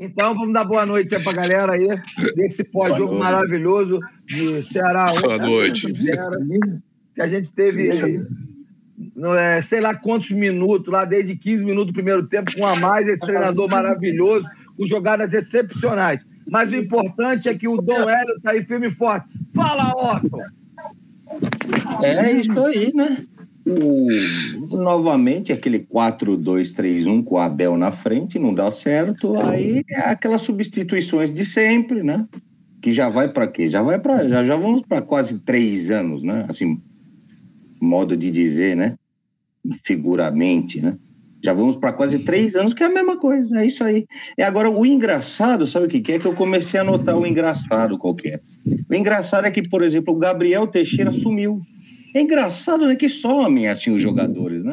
Então, vamos dar boa noite aí pra galera aí, desse pós-jogo maravilhoso de Ceará. Boa noite. Que a gente teve, é, sei lá quantos minutos, lá desde 15 minutos do primeiro tempo, com a mais, esse treinador maravilhoso, com jogadas excepcionais. Mas o importante é que o Dom Hélio tá aí firme e forte. Fala, Otto! É isso aí, né? O, novamente, aquele 4-2-3-1 com o Abel na frente, não dá certo. Aí é aquelas substituições de sempre, né? Que já vai para quê? Já vai para já, já vamos para quase três anos, né? Assim, modo de dizer, né? Figuramente, né? Já vamos para quase três anos, que é a mesma coisa, é isso aí. E agora, o engraçado, sabe o que é? Que eu comecei a notar o engraçado qualquer. O engraçado é que, por exemplo, o Gabriel Teixeira sumiu. É engraçado, né? Que somem assim os jogadores, né?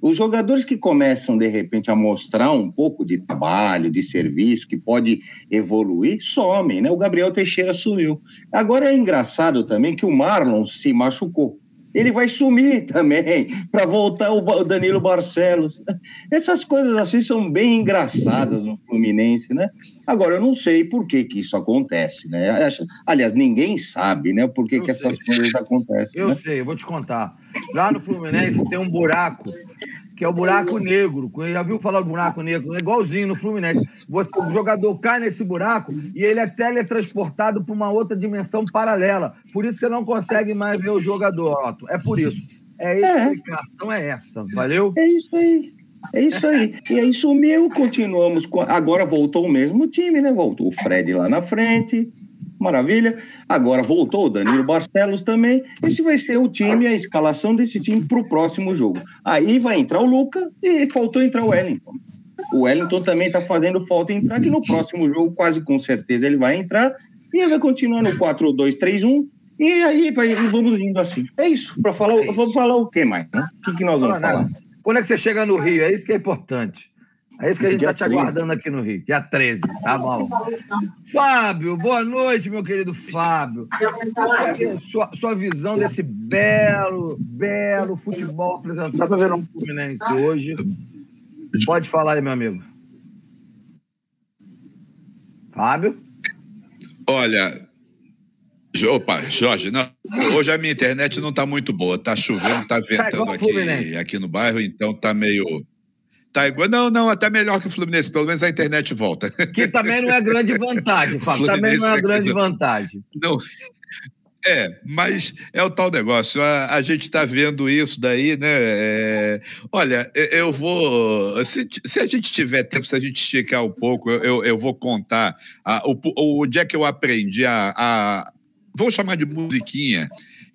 Os jogadores que começam, de repente, a mostrar um pouco de trabalho, de serviço, que pode evoluir, somem, né? O Gabriel Teixeira sumiu. Agora é engraçado também que o Marlon se machucou ele vai sumir também para voltar o Danilo Barcelos. Essas coisas assim são bem engraçadas no Fluminense, né? Agora, eu não sei por que, que isso acontece, né? Aliás, ninguém sabe, né? Por que, que essas coisas acontecem. Eu né? sei, eu vou te contar. Lá no Fluminense tem um buraco que é o buraco negro. Já viu falar do buraco negro? É igualzinho no Fluminense. Você, o jogador cai nesse buraco e ele é teletransportado para uma outra dimensão paralela. Por isso você não consegue mais ver o jogador, Otto. É por isso. É isso, é. a explicação é essa. Valeu? É isso aí. É isso aí. E aí sumiu, continuamos. Com... Agora voltou o mesmo time, né? Voltou o Fred lá na frente, Maravilha. Agora voltou o Danilo Barcelos também. Esse vai ser o time, a escalação desse time para o próximo jogo. Aí vai entrar o Luca e faltou entrar o Wellington. O Wellington também está fazendo falta entrar, que no próximo jogo, quase com certeza, ele vai entrar. E vai continuar no 4-2-3-1. E aí vai, vamos indo assim. É isso. Para falar, vamos falar o que mais? Né? O que, que nós vamos falar? Quando é que você chega no Rio? É isso que é importante. É isso que a gente está te aguardando aqui no Rio, dia 13, tá bom? Fábio, boa noite, meu querido Fábio. Sua, sua visão desse belo, belo futebol apresentado pelo Fluminense hoje. Pode falar aí, meu amigo. Fábio? Olha, Opa, Jorge, não, hoje a minha internet não está muito boa. Está chovendo, está tá ventando aqui, aqui no bairro, então está meio Tá igual. Não, não, até melhor que o Fluminense, pelo menos a internet volta. Que também não é grande vantagem, Fábio. Também não é, é grande vantagem. Não. É, mas é o tal negócio. A, a gente está vendo isso daí, né? É, olha, eu vou. Se, se, a gente tiver tempo, se a gente esticar um pouco, eu, eu vou contar a, o, o dia que eu aprendi a, a. Vou chamar de musiquinha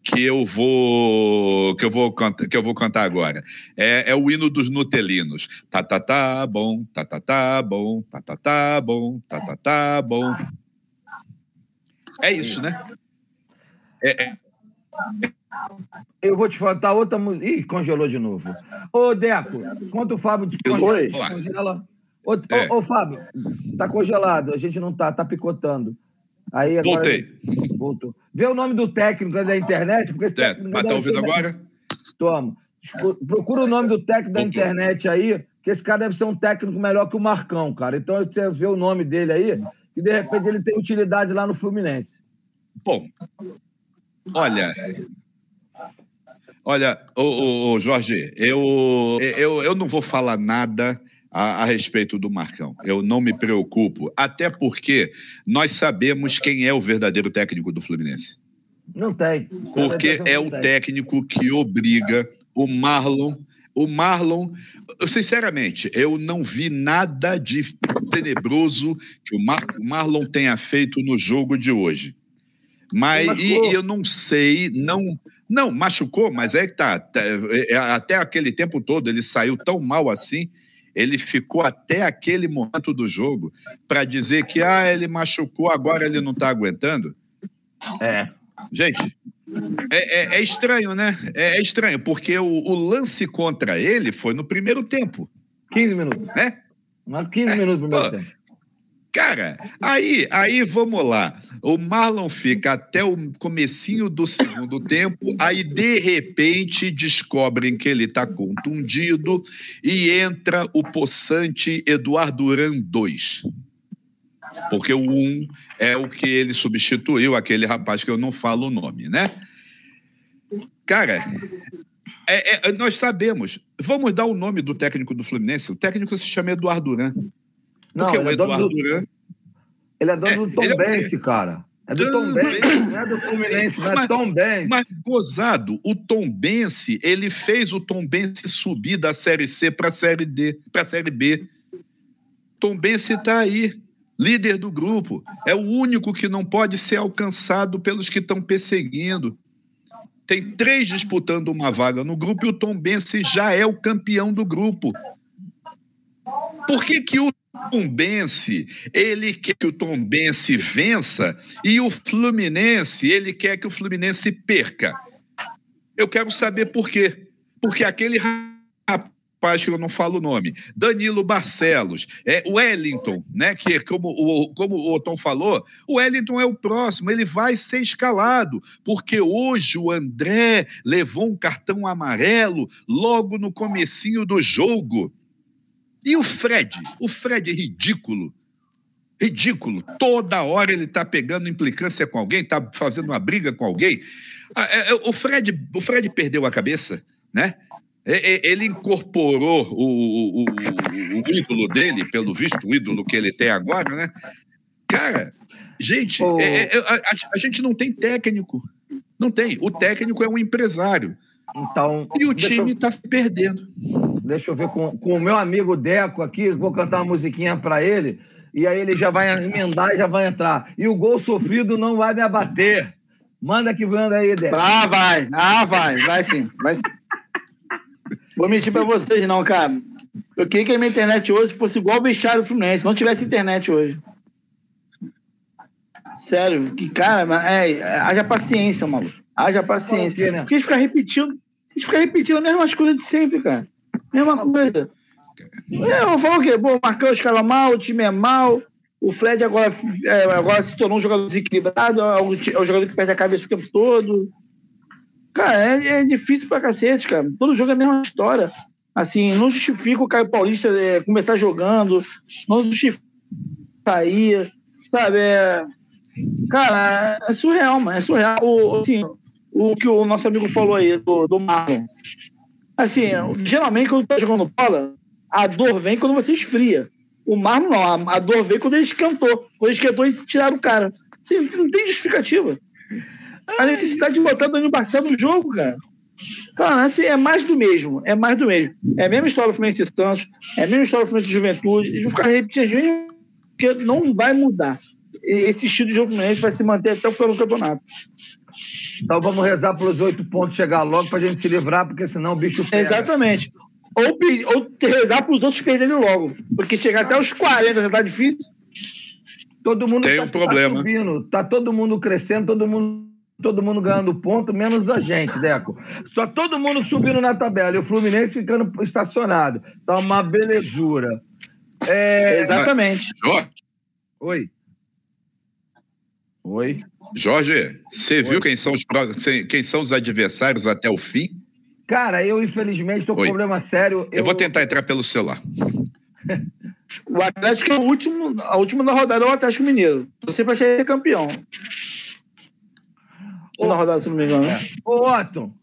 que eu vou que eu vou cantar, que eu vou cantar agora. É, é o hino dos Nutelinos. Tá tá tá bom, tá tá tá bom, tá tá tá bom, tá tá tá bom. É isso, né? É, é. Eu vou te faltar outra música. Ih, congelou de novo. Ô, Deco, quanto o Fábio te congela. Ô, é. ô, ô, Fábio, tá congelado, a gente não tá, tá picotando. Aí agora, Voltei. Voltou. Vê o nome do técnico da internet, porque esse é, técnico. Mas tá ouvindo agora? Toma. Procura o nome do técnico da internet aí, que esse cara deve ser um técnico melhor que o Marcão, cara. Então você vê o nome dele aí, que de repente ele tem utilidade lá no Fluminense. Bom, olha, olha, ô, ô, Jorge, eu, eu, eu não vou falar nada a, a, respeito do Marcão. Eu não me preocupo, até porque nós sabemos quem é o verdadeiro técnico do Fluminense. Não tem. Porque é o técnico que obriga o Marlon. O Marlon, sinceramente, eu não vi nada de tenebroso que o, Mar, Marlon tenha feito no jogo de hoje. Mas e, eu não sei, não não machucou, mas é que tá, tá é, até aquele tempo todo ele saiu tão mal assim ele ficou até aquele momento do jogo para dizer que ah, ele machucou, agora ele não está aguentando. É. Gente, é, é, é estranho, né? É, é estranho, porque o, o, lance contra ele foi no primeiro tempo. 15 minutos. Né? 15 minutos no primeiro tempo. Cara, aí, aí vamos lá. O Marlon fica até o comecinho do segundo tempo, aí de repente descobrem que ele está contundido e entra o possante Eduardo Duran 2. porque o um é o que ele substituiu, aquele rapaz que eu não falo o nome, né? Cara, é, é, nós sabemos. Vamos dar o nome do técnico do Fluminense. O técnico se chama Eduardo Duran. Não, Porque o é Eduardo do... Duran. Ele é dono é, do Tom Benz, cara. É do Tom Benz, não é do Fluminense, não é Tom Benz. Mas, gozado, o Tom Benz, ele fez o Tom Benz subir da Série C para a Série D, para a Série B. Tom Benz está aí, líder do grupo. É o único que não pode ser alcançado pelos que estão perseguindo. Tem três disputando uma vaga no grupo e o Tom Benz já é o campeão do grupo. Por que, que o Tombense, ele quer que o Tombense vença e o Fluminense, ele quer que o Fluminense perca. Eu quero saber por quê. Porque aquele rapaz que eu não falo o nome, Danilo Barcelos, é Wellington, né? Que como o, como o Tom falou, o Wellington é o próximo, ele vai ser escalado, porque hoje o André levou um cartão amarelo logo no comecinho do jogo. E o Fred? O Fred é ridículo. Ridículo. Toda hora ele está pegando implicância com alguém, está fazendo uma briga com alguém. Ah, é, é, o Fred, o Fred perdeu a cabeça, né? Ele incorporou o, o, o, ídolo dele, pelo visto, o ídolo que ele tem agora, né? Cara, gente, oh. é, é, a, a, gente não tem técnico. Não tem. O técnico é um empresário. Então, e o time está eu... se perdendo. Deixa eu ver com, com o meu amigo Deco aqui, vou cantar uma musiquinha para ele, e aí ele já vai emendar e já vai entrar. E o gol sofrido não vai me abater. Manda que manda aí, Deco. Ah, vai. Ah, vai. Vai sim. Vai sim. Vou mentir para vocês, não, cara. Eu queria que a minha internet hoje fosse igual o Bichário Fluminense, não tivesse internet hoje. Sério, que cara, é, é, haja paciência, maluco. Haja paciência. Né? Porque a gente fica repetindo, a gente fica repetindo as mesmas coisas de sempre, cara. Mesma coisa. É, eu falo o quê? Pô, o Marcão escala mal, o time é mal. O Fred agora, é, agora se tornou um jogador desequilibrado, é um, é um jogador que perde a cabeça o tempo todo. Cara, é, é, difícil pra cacete, cara. Todo jogo é a mesma história. Assim, não justifica o Caio Paulista é, começar jogando, não justifica sair, sabe? É, cara, é surreal, mano. É surreal. O, assim, o que o nosso amigo falou aí do, do Marlon. Assim, geralmente quando tá jogando bola, a dor vem quando você esfria. O Marlon não, a, dor veio quando ele esquentou. Quando ele esquentou, eles tiraram o cara. Assim, não tem justificativa. A necessidade de botar Danilo Barcelos no jogo, cara. Cara, assim, é mais do mesmo. É mais do mesmo. É a mesma história do Fluminense Santos, é a mesma história do Fluminense de Juventude. Eles vão ficar repetindo porque não vai mudar. Esse estilo de jogo Fluminense vai se manter até o final do campeonato. Então vamos rezar pelos oito pontos chegar logo para a gente se livrar, porque senão o bicho pega. Exatamente. Ou, ou rezar para os outros perderem logo. Porque chegar até os 40 já está difícil. Todo mundo Tem tá, um tá problema. subindo, tá todo mundo crescendo, todo mundo, todo mundo ganhando ponto, menos a gente, Deco. Só todo mundo subindo na tabela e o Fluminense ficando estacionado. Tá uma belezura. É... Exatamente. Oi. Oi. Jorge, você viu quem são, os, quem são os adversários até o fim? Cara, eu infelizmente estou com um problema sério. Eu... eu... vou tentar entrar pelo celular. o Atlético é o último, a última da rodada é o Atlético Mineiro. Tô sempre achei ser campeão. Ô, na rodada, se não me engano. Né? Ô, Otto,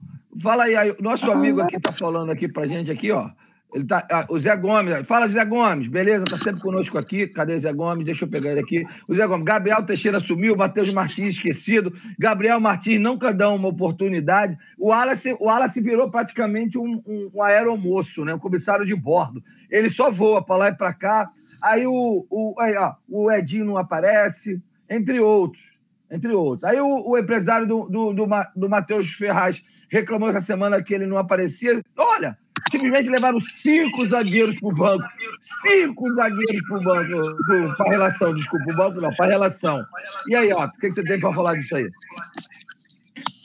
fala aí, aí nosso amigo aqui tá falando aqui pra gente aqui, ó. Ele tá, ah, o Zé Gomes, fala Zé Gomes, beleza? Tá sempre conosco aqui. Cadê Zé Gomes? Deixa eu pegar ele aqui. O Zé Gomes, Gabriel Teixeira sumiu, Matheus Martins esquecido. Gabriel Martins nunca dá uma oportunidade. O Wallace, o Wallace virou praticamente um, um, um aeromoço, né? um comissário de bordo. Ele só voa para lá e para cá. Aí o, o, aí, ó, o Edinho não aparece, entre outros. Entre outros. Aí o, o empresário do, do, do, do Matheus Ferraz reclamou essa semana que ele não aparecia. Olha, simplesmente levaram cinco zagueiros para o banco. Cinco zagueiros para o banco, para relação, desculpa, o banco não, para relação. E aí, ó, o que, que você tem para falar disso aí?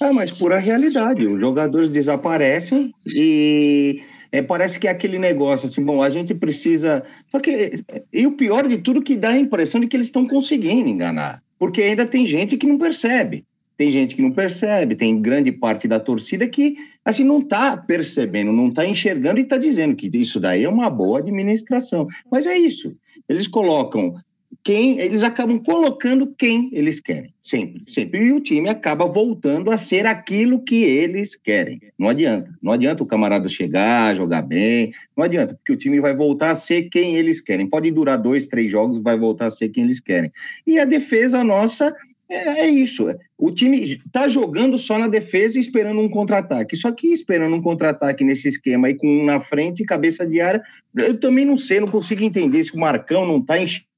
Ah, mas pura realidade. Os jogadores desaparecem e é, parece que é aquele negócio assim, bom, a gente precisa. Só que, e o pior de tudo, que dá a impressão de que eles estão conseguindo enganar. Porque ainda tem gente que não percebe. Tem gente que não percebe, tem grande parte da torcida que assim não está percebendo, não está enxergando e está dizendo que isso daí é uma boa administração. Mas é isso. Eles colocam quem eles acabam colocando quem eles querem, sempre, sempre. E o time acaba voltando a ser aquilo que eles querem. Não adianta, não adianta o camarada chegar, jogar bem, não adianta, porque o time vai voltar a ser quem eles querem. Pode durar dois, três jogos, vai voltar a ser quem eles querem. E a defesa nossa é, é isso. O time está jogando só na defesa e esperando um contra-ataque. Só que esperando um contra-ataque nesse esquema aí com um na frente e cabeça de área, eu também não sei, não consigo entender se o Marcão não está enxergando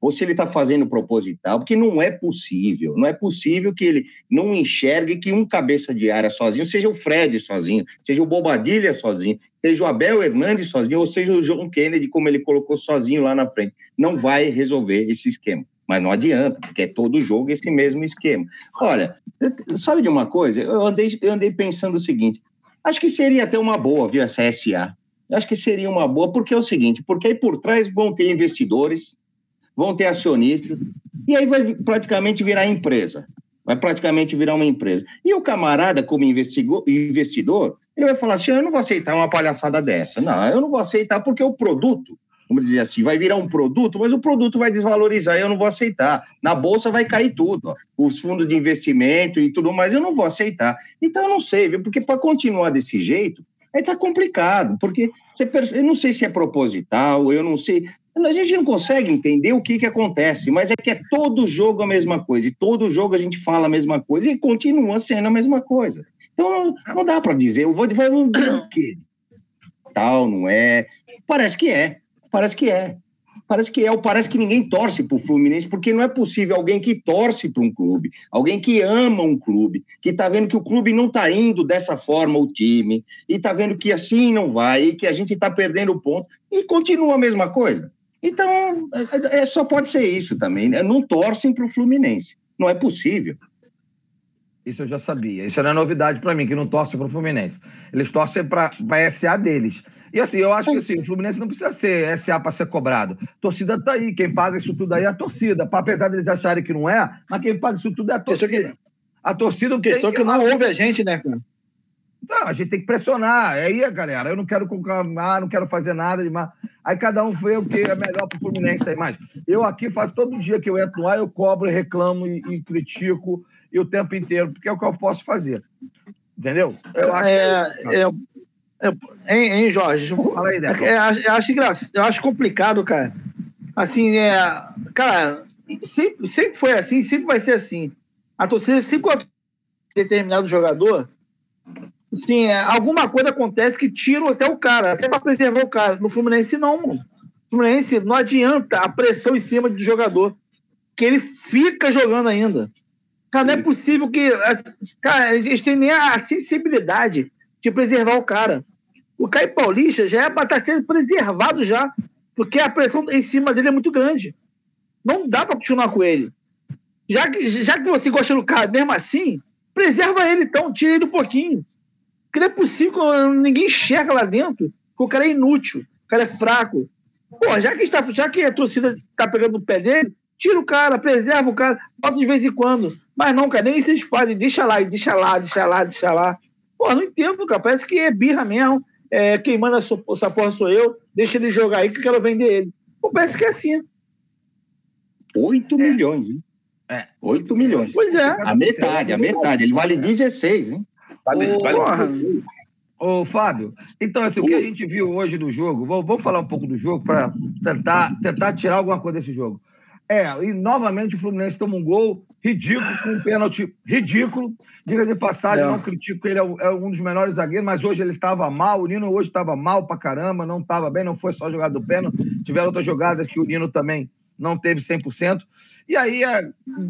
ou se ele está fazendo proposital, porque não é possível, não é possível que ele não enxergue que um cabeça de área sozinho, seja o Fred sozinho, seja o Bobadilha sozinho, seja o Abel Hernandes sozinho, ou seja o John Kennedy, como ele colocou sozinho lá na frente, não vai resolver esse esquema. Mas não adianta, porque é todo jogo esse mesmo esquema. Olha, sabe de uma coisa? Eu andei, eu andei pensando o seguinte: acho que seria até uma boa, viu, essa SA. Acho que seria uma boa, porque é o seguinte: porque aí por trás vão ter investidores, vão ter acionistas, e aí vai praticamente virar empresa. Vai praticamente virar uma empresa. E o camarada, como investidor, ele vai falar assim: eu não vou aceitar uma palhaçada dessa. Não, eu não vou aceitar porque o produto, vamos dizer assim, vai virar um produto, mas o produto vai desvalorizar, eu não vou aceitar. Na bolsa vai cair tudo, ó. os fundos de investimento e tudo mais, eu não vou aceitar. Então eu não sei, viu? porque para continuar desse jeito, aí tá complicado, porque você eu não sei se é proposital, eu não sei, a gente não consegue entender o que, que acontece, mas é que é todo jogo a mesma coisa, e todo jogo a gente fala a mesma coisa e continua sendo a mesma coisa. Então não, não dá para dizer, eu vou dizer o quê? Tal, não é. Parece que é, parece que é. Parece que é, ou parece que ninguém torce para o Fluminense, porque não é possível alguém que torce para um clube, alguém que ama um clube, que está vendo que o clube não está indo dessa forma, o time, e está vendo que assim não vai, e que a gente está perdendo ponto, e continua a mesma coisa. Então, é, é, só pode ser isso também. Né? Não torcem para o Fluminense. Não é possível. Isso eu já sabia. Isso não é novidade para mim, que não torcem para o Fluminense. Eles torcem para a SA deles. E assim, eu acho que assim, o Fluminense não precisa ser SA para ser cobrado. A torcida está aí. Quem paga isso tudo aí é a torcida. Apesar deles acharem que não é, mas quem paga isso tudo é a torcida. A torcida. Questão que, que não ouve a gente, né, cara? Não, a gente tem que pressionar. É aí, galera, eu não quero conclamar, não quero fazer nada demais. Aí cada um vê o que é melhor para o Fluminense aí. Mas eu aqui faço todo dia que eu entro ar, eu cobro, reclamo e, e, critico e o tempo inteiro, porque é o que eu posso fazer. Entendeu? Eu acho é, que... é, é, hein, hein, Jorge? Fala aí, Deco. É, eu, acho engraçado, eu acho complicado, cara. Assim, é, cara, sempre, sempre foi assim, sempre vai ser assim. A torcida sempre determinado jogador Sim, é, alguma coisa acontece que tira até o cara, até para preservar o cara. No Fluminense, não, mano. No Fluminense, não adianta a pressão em cima do jogador, que ele fica jogando ainda. Cara, não é possível que. Cara, eles têm nem a sensibilidade de preservar o cara. O Caio Paulista já é para estar tá sendo preservado já, porque a pressão em cima dele é muito grande. Não dá para continuar com ele. Já que, já que você gosta do cara mesmo assim, preserva ele então, tira ele um pouquinho. Porque não é possível, ninguém enxerga lá dentro o cara é inútil, o cara é fraco. Pô, já que, está, já que a torcida está pegando no pé dele, tira o cara, preserva o cara, bota de vez em quando. Mas não, cara, nem eles fazem, deixa lá, deixa lá, deixa lá, deixa lá. Pô, não entendo, cara, parece que é birra mesmo. É, quem manda essa porra sou eu, deixa ele jogar aí que eu quero vender ele. Parece que é assim. 8 é. milhões, hein? É. 8 milhões. Pois é. A metade, a metade. Ele vale 16, hein? Vale, vale Ô, Fábio, então, assim, o que a gente viu hoje no jogo, vamos falar um pouco do jogo para tentar, tentar tirar alguma coisa desse jogo. É, e novamente o Fluminense toma um gol ridículo, com um pênalti ridículo. Diga de passagem, é. não critico ele, é, é um dos melhores zagueiros, mas hoje ele estava mal. O Nino hoje estava mal pra caramba, não estava bem, não foi só jogada do pênalti. Tiveram outras jogadas que o Nino também não teve 100%. E aí,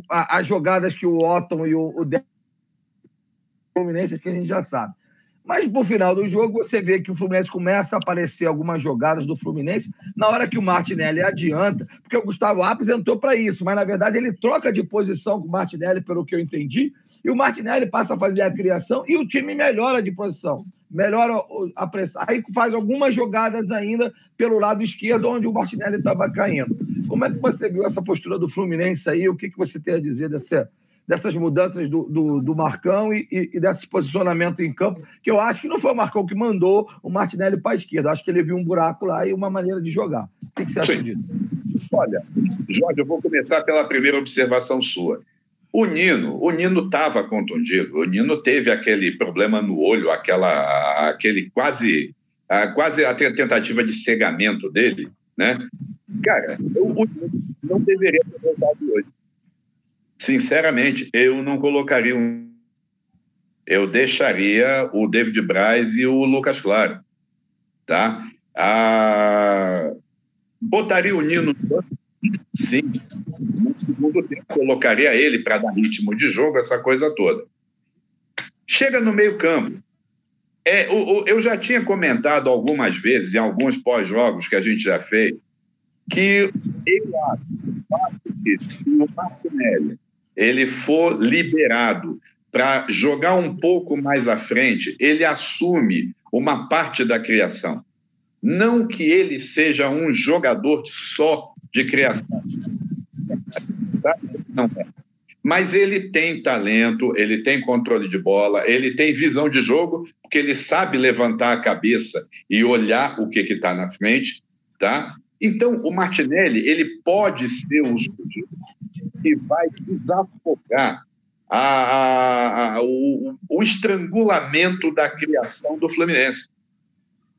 as jogadas que o Otton e o, o Fluminense que a gente já sabe. Mas no final do jogo você vê que o Fluminense começa a aparecer algumas jogadas do Fluminense na hora que o Martinelli adianta, porque o Gustavo Apes entrou para isso, mas na verdade ele troca de posição com o Martinelli, pelo que eu entendi, e o Martinelli passa a fazer a criação e o time melhora de posição, melhora a pressão. Aí faz algumas jogadas ainda pelo lado esquerdo, onde o Martinelli estava caindo. Como é que você viu essa postura do Fluminense aí? O que, que você tem a dizer dessa dessas mudanças do, do, do Marcão e, e, e, desse posicionamento em campo, que eu acho que não foi o Marcão que mandou o Martinelli para a esquerda. Acho que ele viu um buraco lá e uma maneira de jogar. O que, que você acha Sim. disso? Olha, Jorge, eu vou começar pela primeira observação sua. O Nino, o Nino estava contundido. O Nino teve aquele problema no olho, aquela, aquele quase, quase a tentativa de cegamento dele, né? Cara, eu, o Nino não deveria ter voltado hoje. Sinceramente, eu não colocaria um. Eu deixaria o David Braz e o Lucas Claro, tá? Botaria o Nino Sim. No segundo tempo, colocaria ele para dar ritmo de jogo, essa coisa toda. Chega no meio-campo. É, eu já tinha comentado algumas vezes, em alguns pós-jogos que a gente já fez, que eu acho que o Martinelli ele for liberado para jogar um pouco mais à frente, ele assume uma parte da criação. Não que ele seja um jogador só de criação. Não é. Mas ele tem talento, ele tem controle de bola, ele tem visão de jogo, porque ele sabe levantar a cabeça e olhar o que está na frente, tá? Então, o Martinelli, ele pode ser o sujeito que vai desafogar a, a, a, o, o estrangulamento da criação do Fluminense.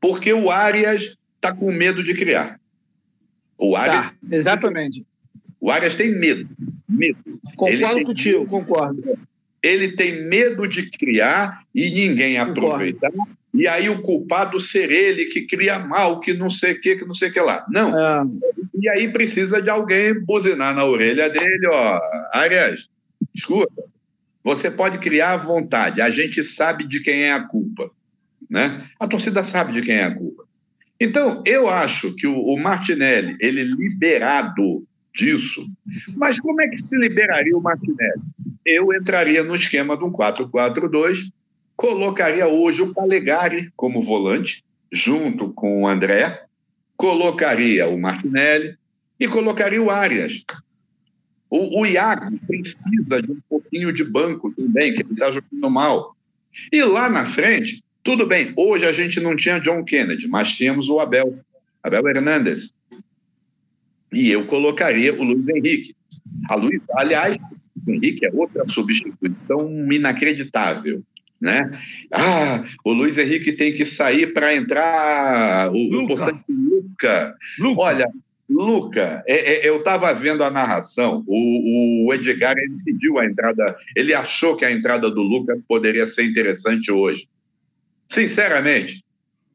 Porque o Arias está com medo de criar. O Arias. Tá, exatamente. O Arias tem medo. Medo. Concordo contigo, medo, concordo. Ele tem medo de criar e ninguém aproveitar. E aí o culpado ser ele que cria mal, que não sei o que, que não sei o que lá. Não. É. E aí precisa de alguém buzinar na orelha dele, ó. Arias, escuta, você pode criar à vontade. A gente sabe de quem é a culpa. Né? A torcida sabe de quem é a culpa. Então, eu acho que o, Martinelli, ele liberado disso, mas como é que se liberaria o Martinelli? Eu entraria no esquema de um 4-4-2, colocaria hoje o Calegari como volante, junto com o André, colocaria o Martinelli e colocaria o Arias. O, o Iago precisa de um pouquinho de banco também, que ele está jogando mal. E lá na frente, tudo bem, hoje a gente não tinha John Kennedy, mas tínhamos o Abel, Abel Hernandes. E eu colocaria o Luiz Henrique. A Luiz, aliás, o Henrique é outra substituição inacreditável. Né? Ah, o Luiz Henrique tem que sair para entrar o, Luca. o Luca. Luca. Olha, Luca, é, é, eu estava vendo a narração. O, o Edgar ele pediu a entrada, ele achou que a entrada do Luca poderia ser interessante hoje. Sinceramente,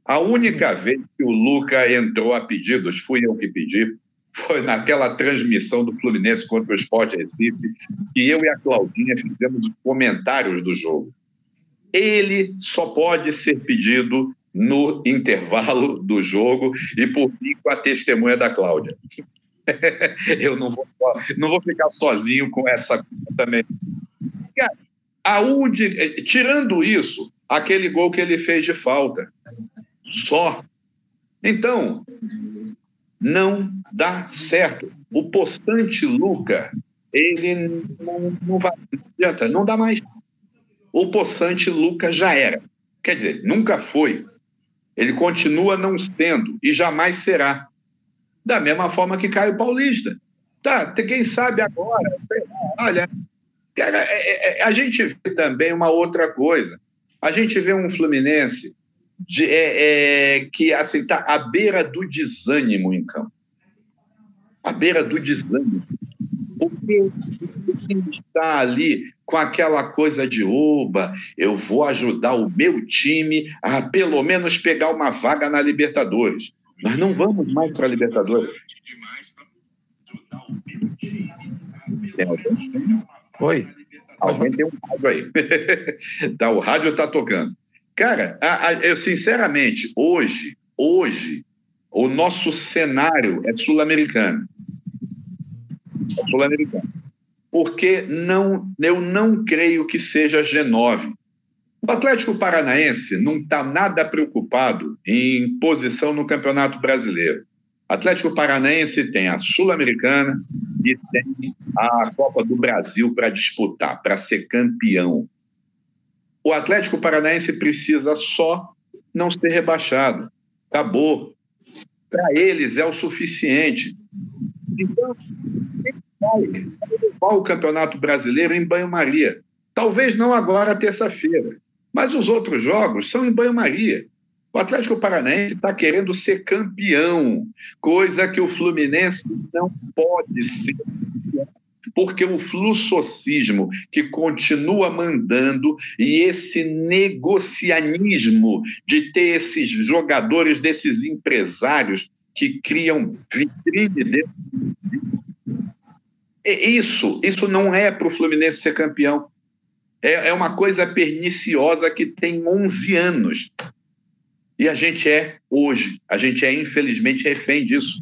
a única vez que o Luca entrou a pedidos, fui eu que pedi, foi naquela transmissão do Fluminense contra o Sport Recife, que eu e a Claudinha fizemos comentários do jogo. Ele só pode ser pedido no intervalo do jogo e por mim com a testemunha da Cláudia. eu não vou, não vou ficar sozinho com essa também. Aonde, tirando isso, aquele gol que ele fez de falta. Só. Então, não dá certo. O possante Luca, ele não, não vai, não adianta, não dá mais. O possante Luca já era. Quer dizer, nunca foi. Ele continua não sendo e jamais será. Da mesma forma que Caio Paulista. Tá, quem sabe agora, olha, cara, é, é, é, a gente vê também uma outra coisa. A gente vê um Fluminense de, é, é, que assim, está à beira do desânimo em campo. À beira do desânimo. Porque está ali com aquela coisa de oba, eu vou ajudar o meu time a pelo menos pegar uma vaga na Libertadores. Nós não vamos mais para a Libertadores. Oi. Alguém tem um rádio aí. tá, o rádio está tocando. Cara, a, a, eu sinceramente, hoje, hoje, o nosso cenário é sul-americano. É sul-americano. Porque não, eu não creio que seja G9. O Atlético Paranaense não está nada preocupado em posição no Campeonato Brasileiro. Atlético Paranaense tem a Sul-Americana e tem a Copa do Brasil para disputar, para ser campeão. O Atlético Paranaense precisa só não ser rebaixado. Acabou. Para eles é o suficiente. Então, vai o Campeonato Brasileiro em banho-maria. Talvez não agora, terça-feira, mas os outros jogos são em banho-maria. O Atlético Paranaense está querendo ser campeão, coisa que o Fluminense não pode ser porque o fluxocismo que continua mandando e esse negocianismo de ter esses jogadores, desses empresários que criam vitrine dentro isso, isso não é para o Fluminense ser campeão. É, é uma coisa perniciosa que tem 11 anos. E a gente é, hoje, a gente é, infelizmente, refém disso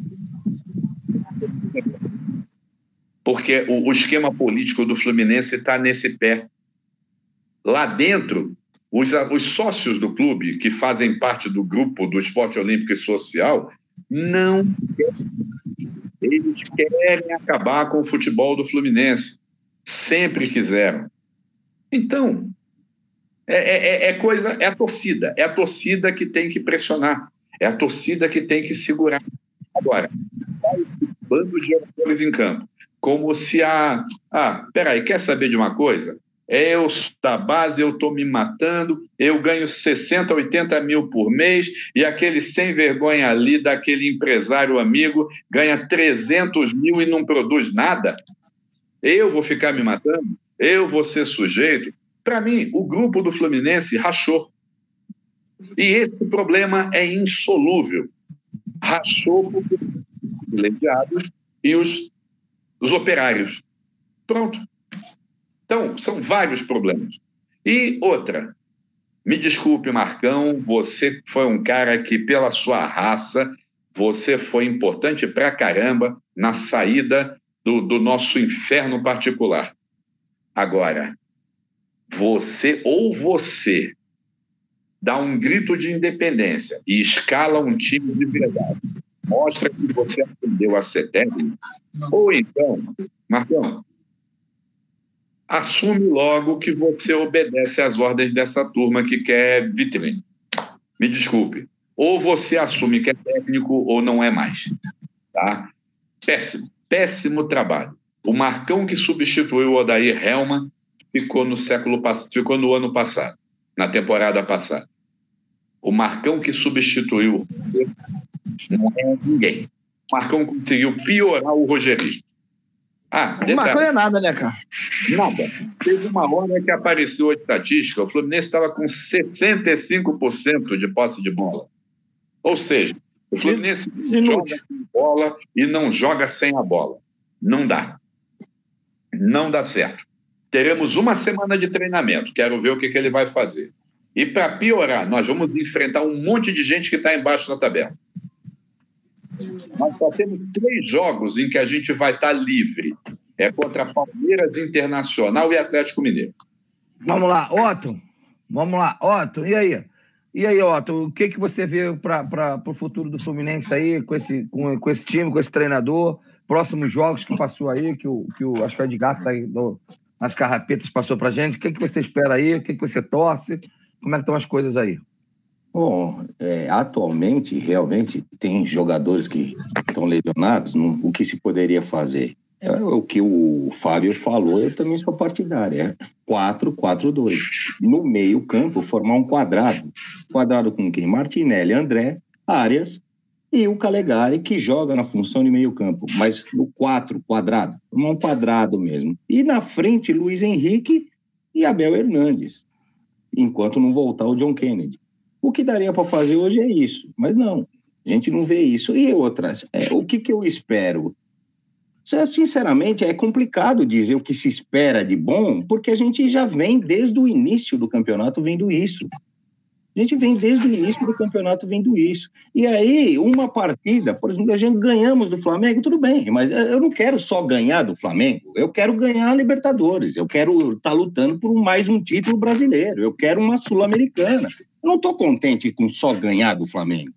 porque o, o esquema político do Fluminense está nesse pé. Lá dentro, os, os sócios do clube, que fazem parte do grupo do esporte olímpico e social, não eles querem acabar com o futebol do Fluminense. Sempre quiseram. Então, é, é, é, é, coisa, é a torcida. É a torcida que tem que pressionar. É a torcida que tem que segurar. Agora, esse bando de jogadores em campo como se a. Ah, peraí, quer saber de uma coisa? Eu, da base, eu estou me matando, eu ganho 60, 80 mil por mês, e aquele sem vergonha ali, daquele empresário amigo, ganha 300 mil e não produz nada. Eu vou ficar me matando? Eu vou ser sujeito? Para mim, o grupo do Fluminense rachou. E esse problema é insolúvel. Rachou porque os privilegiados e os dos operários. Pronto. Então, são vários problemas. E outra, me desculpe, Marcão, você foi um cara que, pela sua raça, você foi importante pra caramba na saída do, do nosso inferno particular. Agora, você ou você dá um grito de independência e escala um time de verdade mostra que você aprendeu a ser técnico. Ou então, Marcão, assume logo que você obedece às ordens dessa turma que quer vitrine. Me desculpe. Ou você assume que é técnico ou não é mais. Tá? Péssimo, péssimo trabalho. O Marcão que substituiu o Odair Helman ficou no século ficou no ano passado, na temporada passada. O Marcão que substituiu não é ninguém. O Marcão conseguiu piorar o Rogerinho. Ah, o Marcão é nada, né, cara? Nada. Teve uma hora que apareceu a estatística, o Fluminense estava com 65% de posse de bola. Ou seja, o Fluminense joga com bola e não joga sem a bola. Não dá. Não dá certo. Teremos uma semana de treinamento. Quero ver o que, que ele vai fazer. E para piorar, nós vamos enfrentar um monte de gente que está embaixo da tabela. Nós só temos três jogos em que a gente vai estar livre. É contra Palmeiras Internacional e Atlético Mineiro. Vamos lá, Otto. Vamos lá, Otto. E aí? E aí, Otto, o que, que você vê para o futuro do Fluminense aí, com esse, com, com esse time, com esse treinador? Próximos jogos que passou aí, que o, que o acho que o Edgar está aí no, nas carrapetas passou para gente. O que, que você espera aí? O que, que você torce? Como é que estão as coisas aí? Bom, é, atualmente, realmente, tem jogadores que estão lesionados. O que se poderia fazer? É o que o Fábio falou, eu também sou partidário. É 4-4-2. No meio-campo, formar um quadrado. Quadrado com quem? Martinelli, André, Arias e o Calegari, que joga na função de meio-campo, mas no 4 quadrado. Formar um quadrado mesmo. E na frente, Luiz Henrique e Abel Hernandes, enquanto não voltar o John Kennedy. O que daria para fazer hoje é isso, mas não, a gente não vê isso. E outras, é, o que, que eu espero? Sinceramente, é complicado dizer o que se espera de bom, porque a gente já vem desde o início do campeonato vendo isso. A gente vem desde o início do campeonato vendo isso. E aí, uma partida, por exemplo, a gente ganhamos do Flamengo, tudo bem, mas eu não quero só ganhar do Flamengo, eu quero ganhar a Libertadores, eu quero estar tá lutando por mais um título brasileiro, eu quero uma Sul-Americana. Eu não estou contente com só ganhar do Flamengo.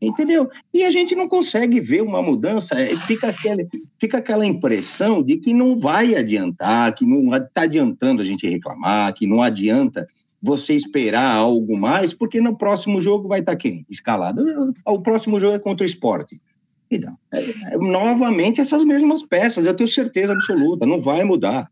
Entendeu? E a gente não consegue ver uma mudança, é, fica, aquele, fica aquela impressão de que não vai adiantar, que não está adiantando a gente reclamar, que não adianta você esperar algo mais, porque no próximo jogo vai estar quem? Escalado. O próximo jogo é contra o esporte. Então, é, é, novamente essas mesmas peças, eu tenho certeza absoluta, não vai mudar.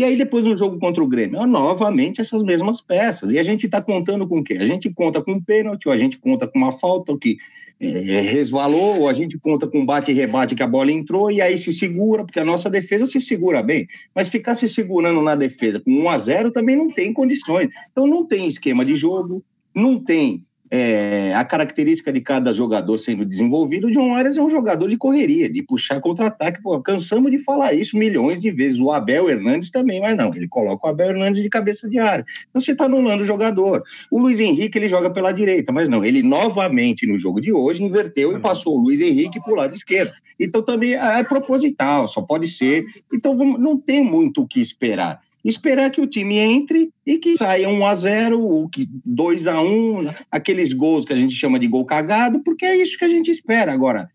E aí, depois do jogo contra o Grêmio, novamente essas mesmas peças. E a gente está contando com o quê? A gente conta com um pênalti, ou a gente conta com uma falta que é, resvalou, ou a gente conta com um bate e rebate que a bola entrou, e aí se segura, porque a nossa defesa se segura bem. Mas ficar se segurando na defesa com 1 a 0 também não tem condições. Então não tem esquema de jogo, não tem é, a característica de cada jogador sendo desenvolvido, o John Arias é um jogador de correria, de puxar contra-ataque. Cansamos de falar isso milhões de vezes. O Abel Hernandes também, mas não, ele coloca o Abel Hernandes de cabeça de área. Então você está anulando o jogador. O Luiz Henrique ele joga pela direita, mas não, ele novamente no jogo de hoje inverteu e passou o Luiz Henrique para o lado esquerdo. Então também é proposital, só pode ser. Então não tem muito o que esperar esperar que o time entre e que saia 1 a 0 ou que 2 a 1 aqueles gols que a gente chama de gol cagado, porque é isso que a gente espera. Agora,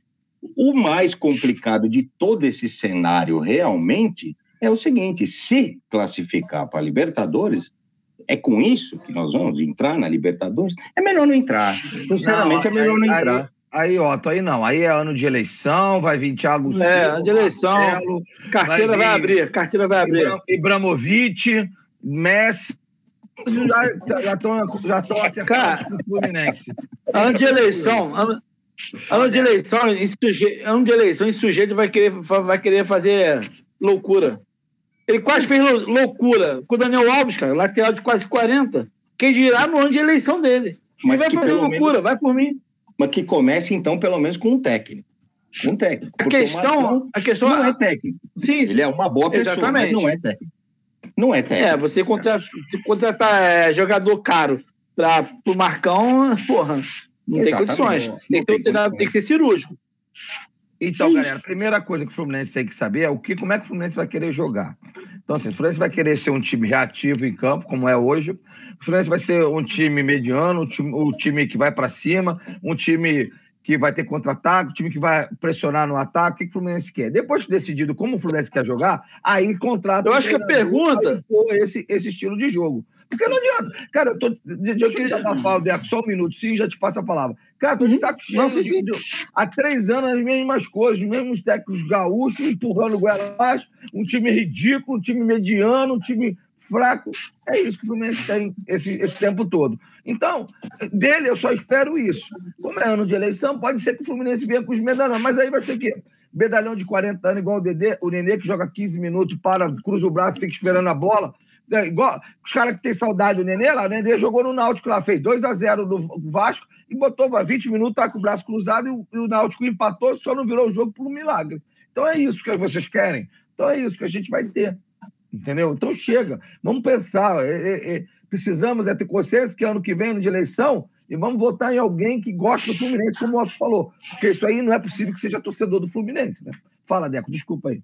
o mais complicado de todo esse cenário realmente é o seguinte: se classificar para a Libertadores, é com isso que nós vamos entrar na Libertadores? É melhor não entrar. Sinceramente, não, é melhor não entrar. Aí, Otto, aí não. Aí é ano de eleição, vai vir Thiago Silva. É, ano de eleição. Marcelo, carteira vai, vai, abrir, carteira vai abrir. Ibramovic, Messi. Já estão já já acertados com o Fluminense. Ano de eleição. Ano, ano de eleição, sujeito, ano de eleição, esse sujeito vai querer, vai querer fazer loucura. Ele quase fez loucura com o Daniel Alves, cara, lateral de quase 40. Quem dirá no ano de eleição dele. Mas Ele vai fazer loucura, menos... vai por mim mas que comece, então, pelo menos com um técnico. Um técnico. A questão, a questão não é técnico. Sim, Ele é uma boa pessoa, exatamente. mas não é técnico. Não é técnico. É, você contrata, se contratar é, jogador caro para o Marcão, porra, não exatamente. tem condições. Não, tem, que ter, tem, tem que ser cirúrgico. Então, galera, a primeira coisa que o Fluminense tem que saber é o que, como é que o Fluminense vai querer jogar. Então, assim, o Fluminense vai querer ser um time reativo em campo, como é hoje. O Fluminense vai ser um time mediano, um time, um time que vai para cima, um time que vai ter contra-ataque, um time que vai pressionar no ataque. O que o Fluminense quer? Depois de decidido como o Fluminense quer jogar, aí contrata. Eu acho que a pergunta. Esse, esse estilo de jogo. Porque não adianta. Cara, eu tô. Deixa eu desabafar o Deco só um minuto, sim, já te passo a palavra. Cara, tô de uhum. saco cheio. Não, sim, sim. Há três anos as mesmas coisas, os mesmos técnicos gaúchos empurrando o abaixo, um time ridículo, um time mediano, um time fraco. É isso que o Fluminense tem esse, esse tempo todo. Então, dele eu só espero isso. Como é ano de eleição, pode ser que o Fluminense venha com os medalhões, mas aí vai ser o quê? Medalhão de 40 anos, igual o Dedê, o Nenê, que joga 15 minutos, para, cruza o braço, fica esperando a bola. É, igual, os caras que têm saudade do Nenê lá, o Nenê jogou no Náutico lá, fez 2 a 0 no Vasco e botou 20 minutos, tá com o braço cruzado e o, e o Náutico empatou, só não virou o jogo por um milagre. Então é isso que vocês querem. Então é isso que a gente vai ter. Entendeu? Então chega. Vamos pensar. É, é, é, precisamos é ter consciência que ano que vem, ano de eleição, e vamos votar em alguém que gosta do Fluminense, como o Otto falou. Porque isso aí não é possível que seja torcedor do Fluminense. Né? Fala, Deco, desculpa aí.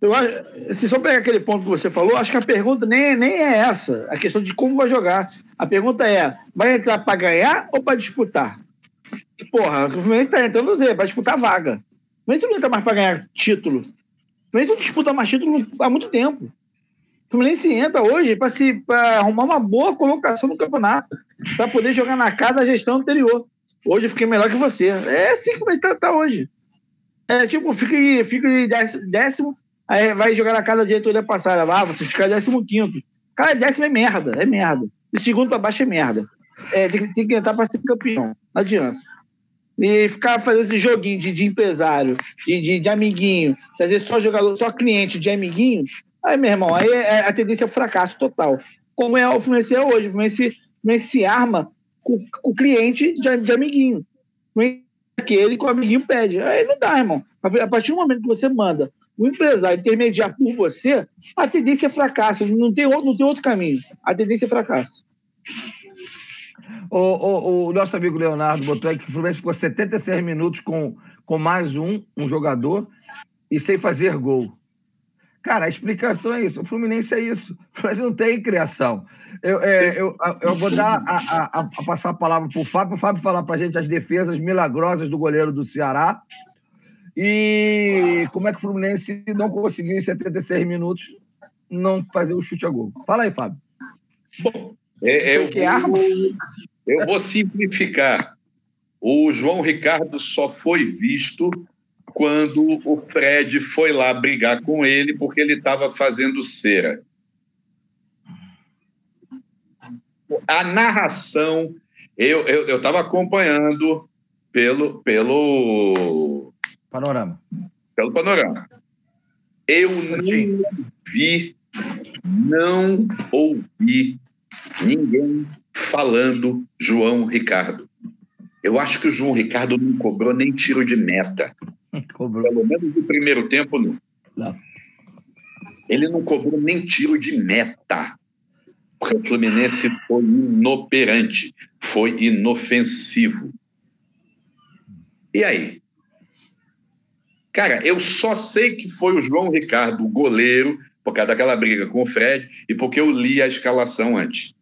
Eu acho, se só pegar aquele ponto que você falou, acho que a pergunta nem, nem é essa, a questão de como vai jogar. A pergunta é: vai entrar para ganhar ou para disputar? Porra, o Fluminense está entrando para disputar vaga. O Fluminense não entra mais para ganhar título. O Fluminense não disputa mais título há muito tempo. O Fluminense entra hoje para arrumar uma boa colocação no campeonato, para poder jogar na casa da gestão anterior. Hoje eu fiquei melhor que você. É assim que o Fluminense está tá hoje. É tipo, fica, fica décimo Aí vai jogar na casa da diretoria passada. Ah, você fica décimo quinto. Cara, décimo é merda, é merda. De segundo para baixo é merda. É, tem, tem que entrar para ser campeão. Não adianta. E ficar fazendo esse joguinho de, de empresário, de, de, de amiguinho, fazer só jogador, só cliente de amiguinho, aí, meu irmão, aí é, é a tendência é fracasso total. Como é o Fluminense é hoje. O Fluminense, Fluminense se arma com, o cliente de, de amiguinho. Aquele que o amiguinho pede. Aí não dá, irmão. A partir do momento que você manda o empresário intermediar por você, a tendência é fracasso. Não tem outro, não tem outro caminho. A tendência é fracasso. O, o, o nosso amigo Leonardo botou aqui que o Fluminense ficou 76 minutos com, com mais um, um jogador e sem fazer gol. Cara, a explicação é isso. O Fluminense é isso. O Fluminense não tem criação. Eu, é, eu, eu vou dar a, a, a, passar a palavra para o Fábio, o Fábio falar para a gente as defesas milagrosas do goleiro do Ceará e como é que o Fluminense não conseguiu em 76 minutos não fazer o chute a gol? Fala aí, Fábio. Bom, é, é, eu, vou, eu vou simplificar. o João Ricardo só foi visto quando o Fred foi lá brigar com ele porque ele estava fazendo cera. A narração, eu estava eu, eu acompanhando pelo, pelo panorama. Pelo panorama. Eu não vi, não ouvi ninguém falando João Ricardo. Eu acho que o João Ricardo não cobrou nem tiro de meta. Cobrou. Pelo menos no primeiro tempo, não. não. Ele não cobrou nem tiro de meta. Porque o Fluminense foi inoperante, foi inofensivo. E aí? Cara, eu só sei que foi o João Ricardo, goleiro, por causa daquela briga com o Fred e porque eu li a escalação antes.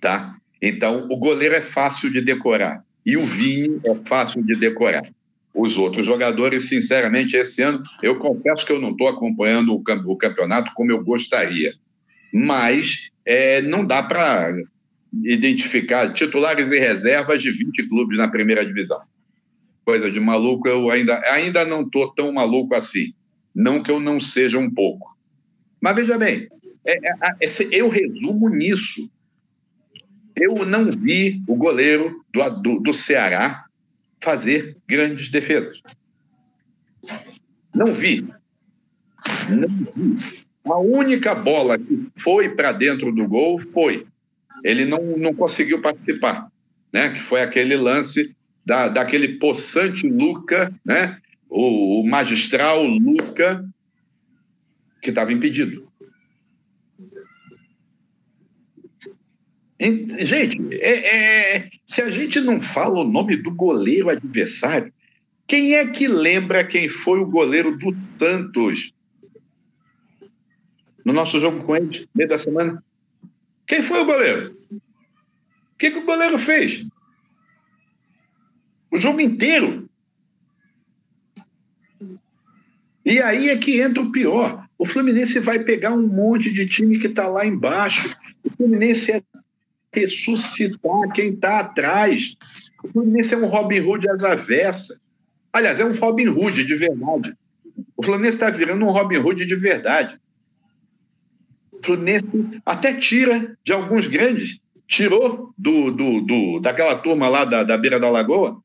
Tá? Então, o goleiro é fácil de decorar e o Vini é fácil de decorar. Os outros jogadores, sinceramente, esse ano, eu confesso que eu não estou acompanhando o campeonato como eu gostaria. Mas é, não dá para identificar titulares e reservas de 20 clubes na primeira divisão. Coisa de maluco, eu ainda, ainda não estou tão maluco assim. Não que eu não seja um pouco. Mas veja bem, é, é, eu resumo nisso. Eu não vi o goleiro do, do, do Ceará fazer grandes defesas. Não vi. Não vi. A única bola que foi para dentro do gol foi. Ele não, não conseguiu participar, né? Que foi aquele lance da, daquele possante Luca, né? O, o magistral Luca, que estava impedido. Gente, é, é, se a gente não fala o nome do goleiro adversário, quem é que lembra quem foi o goleiro do Santos no nosso jogo com eles, meio da semana? Quem foi o goleiro? O que, que o goleiro fez? O jogo inteiro. E aí é que entra o pior. O Fluminense vai pegar um monte de time que está lá embaixo. O Fluminense é ressuscitar quem está atrás. O Fluminense é um Robin Hood às avessas. Aliás, é um Robin Hood de verdade. O Fluminense está virando um Robin Hood de verdade. O Fluminense até tira de alguns grandes. Tirou do, do, do daquela turma lá da, da beira da lagoa.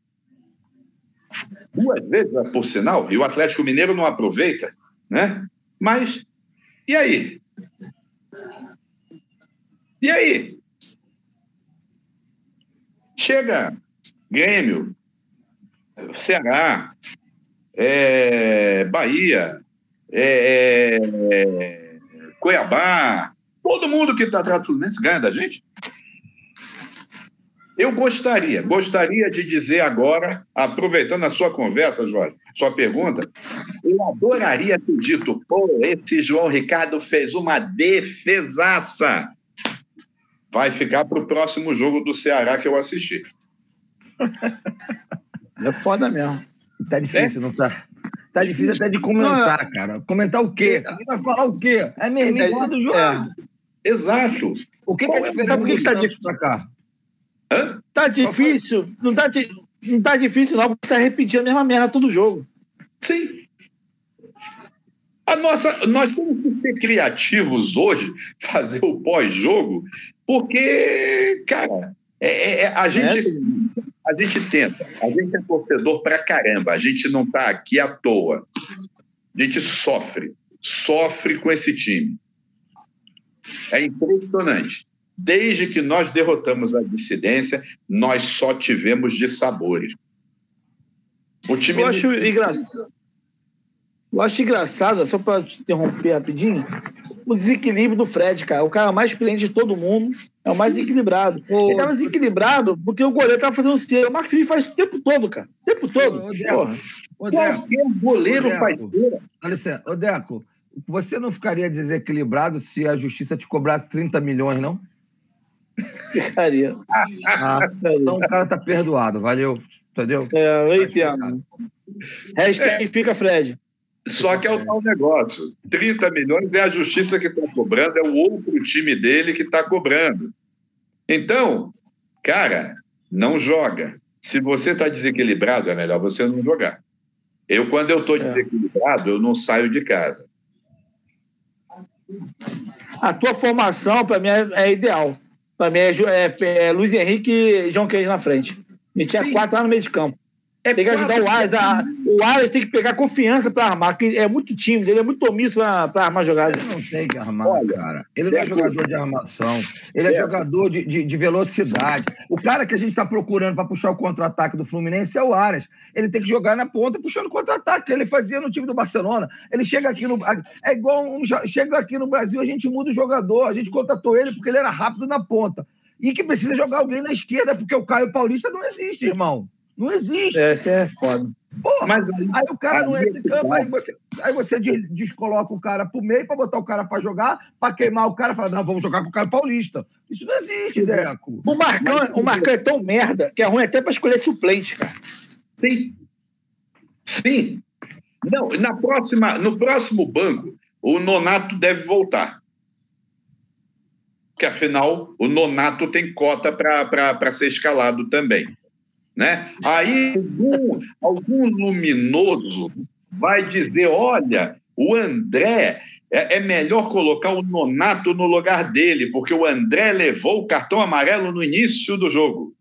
Duas vezes, por sinal, e o Atlético Mineiro não aproveita, né? Mas, e aí? E aí? Chega Grêmio, Ceará, é, Bahia, é, é, Cuiabá, todo mundo que está atrás do Fluminense ganha da gente. Eu gostaria, gostaria de dizer agora, aproveitando a sua conversa, Jorge, sua pergunta, eu adoraria ter dito, pô, esse João Ricardo fez uma defesaça vai ficar para o próximo jogo do Ceará que eu assisti. É foda mesmo. Tá difícil, é? não tá? Tá difícil até de comentar, não, cara. Comentar o quê? Alguém vai falar o quê? É mesmo é, do jogo. É. Exato. O que, que é diferente por que tá difícil pra cá? Hã? Tá difícil. Não tá, não tá difícil, não, porque tá repetindo a mesma merda todo jogo. Sim. A nossa, nós temos que ser criativos hoje, fazer o pós-jogo porque, cara, é, é, é a, gente, é. a gente tenta, a gente é torcedor pra caramba, a gente não está aqui à toa. A gente sofre, sofre com esse time. É impressionante. Desde que nós derrotamos a dissidência, nós só tivemos de sabores. O time Eu acho engraçado. Eu acho engraçado, só para te interromper rapidinho, o desequilíbrio do Fred, cara. O cara mais experiente de todo mundo, é o mais Sim. equilibrado. Ele estava desequilibrado porque o goleiro estava fazendo cera. O Marcos Felipe faz o tempo todo, cara. O tempo todo. Ô, Deco, ô, Deco, goleiro faz cera. Olha só, ô Deco, você não ficaria desequilibrado se a justiça te cobrasse 30 milhões, não? Ficaria. Ah, então o cara tá perdoado, valeu. Entendeu? É, eu entendo. Hashtag é. fica Fred. Só que é o tal negócio. 30 milhões é a justiça que está cobrando, é o outro time dele que está cobrando. Então, cara, não joga. Se você está desequilibrado, é melhor você não jogar. Eu, quando eu estou é. desequilibrado, eu não saio de casa. A tua formação, para mim, é, é ideal. Para mim, é, é, é, Luiz Henrique e João Queijo na frente. Me tinha quatro lá no meio de campo. É tem que ajudar o Ares. A, o Ares tem que pegar confiança para armar, que é muito tímido, ele é muito omisso para armar jogada. Ele não tem que armar, Olha, cara. Ele não é jogador de armação, ele é, é jogador de, de, de, velocidade. O cara que a gente está procurando para puxar o contra-ataque do Fluminense é o Ares. Ele tem que jogar na ponta puxando contra-ataque, que ele fazia no time do Barcelona. Ele chega aqui no. É igual um, chega aqui no Brasil, a gente muda o jogador, a gente contratou ele porque ele era rápido na ponta. E que precisa jogar alguém na esquerda, porque o Caio Paulista não existe, irmão. Não existe. Essa é foda. Porra, mas aí, aí o cara não entra em campo, aí você, aí você descoloca o cara pro meio para botar o cara para jogar, para queimar o cara e falar, não, vamos jogar com o cara paulista. Isso não existe, Deco. O Marcão, o Marcão é tão merda que é ruim até para escolher suplente, cara. Sim. Sim. Não, na próxima, no próximo banco, o Nonato deve voltar. Porque, afinal, o Nonato tem cota para ser escalado também. Né? Aí algum, algum luminoso vai dizer: olha, o André é, é, melhor colocar o Nonato no lugar dele, porque o André levou o cartão amarelo no início do jogo.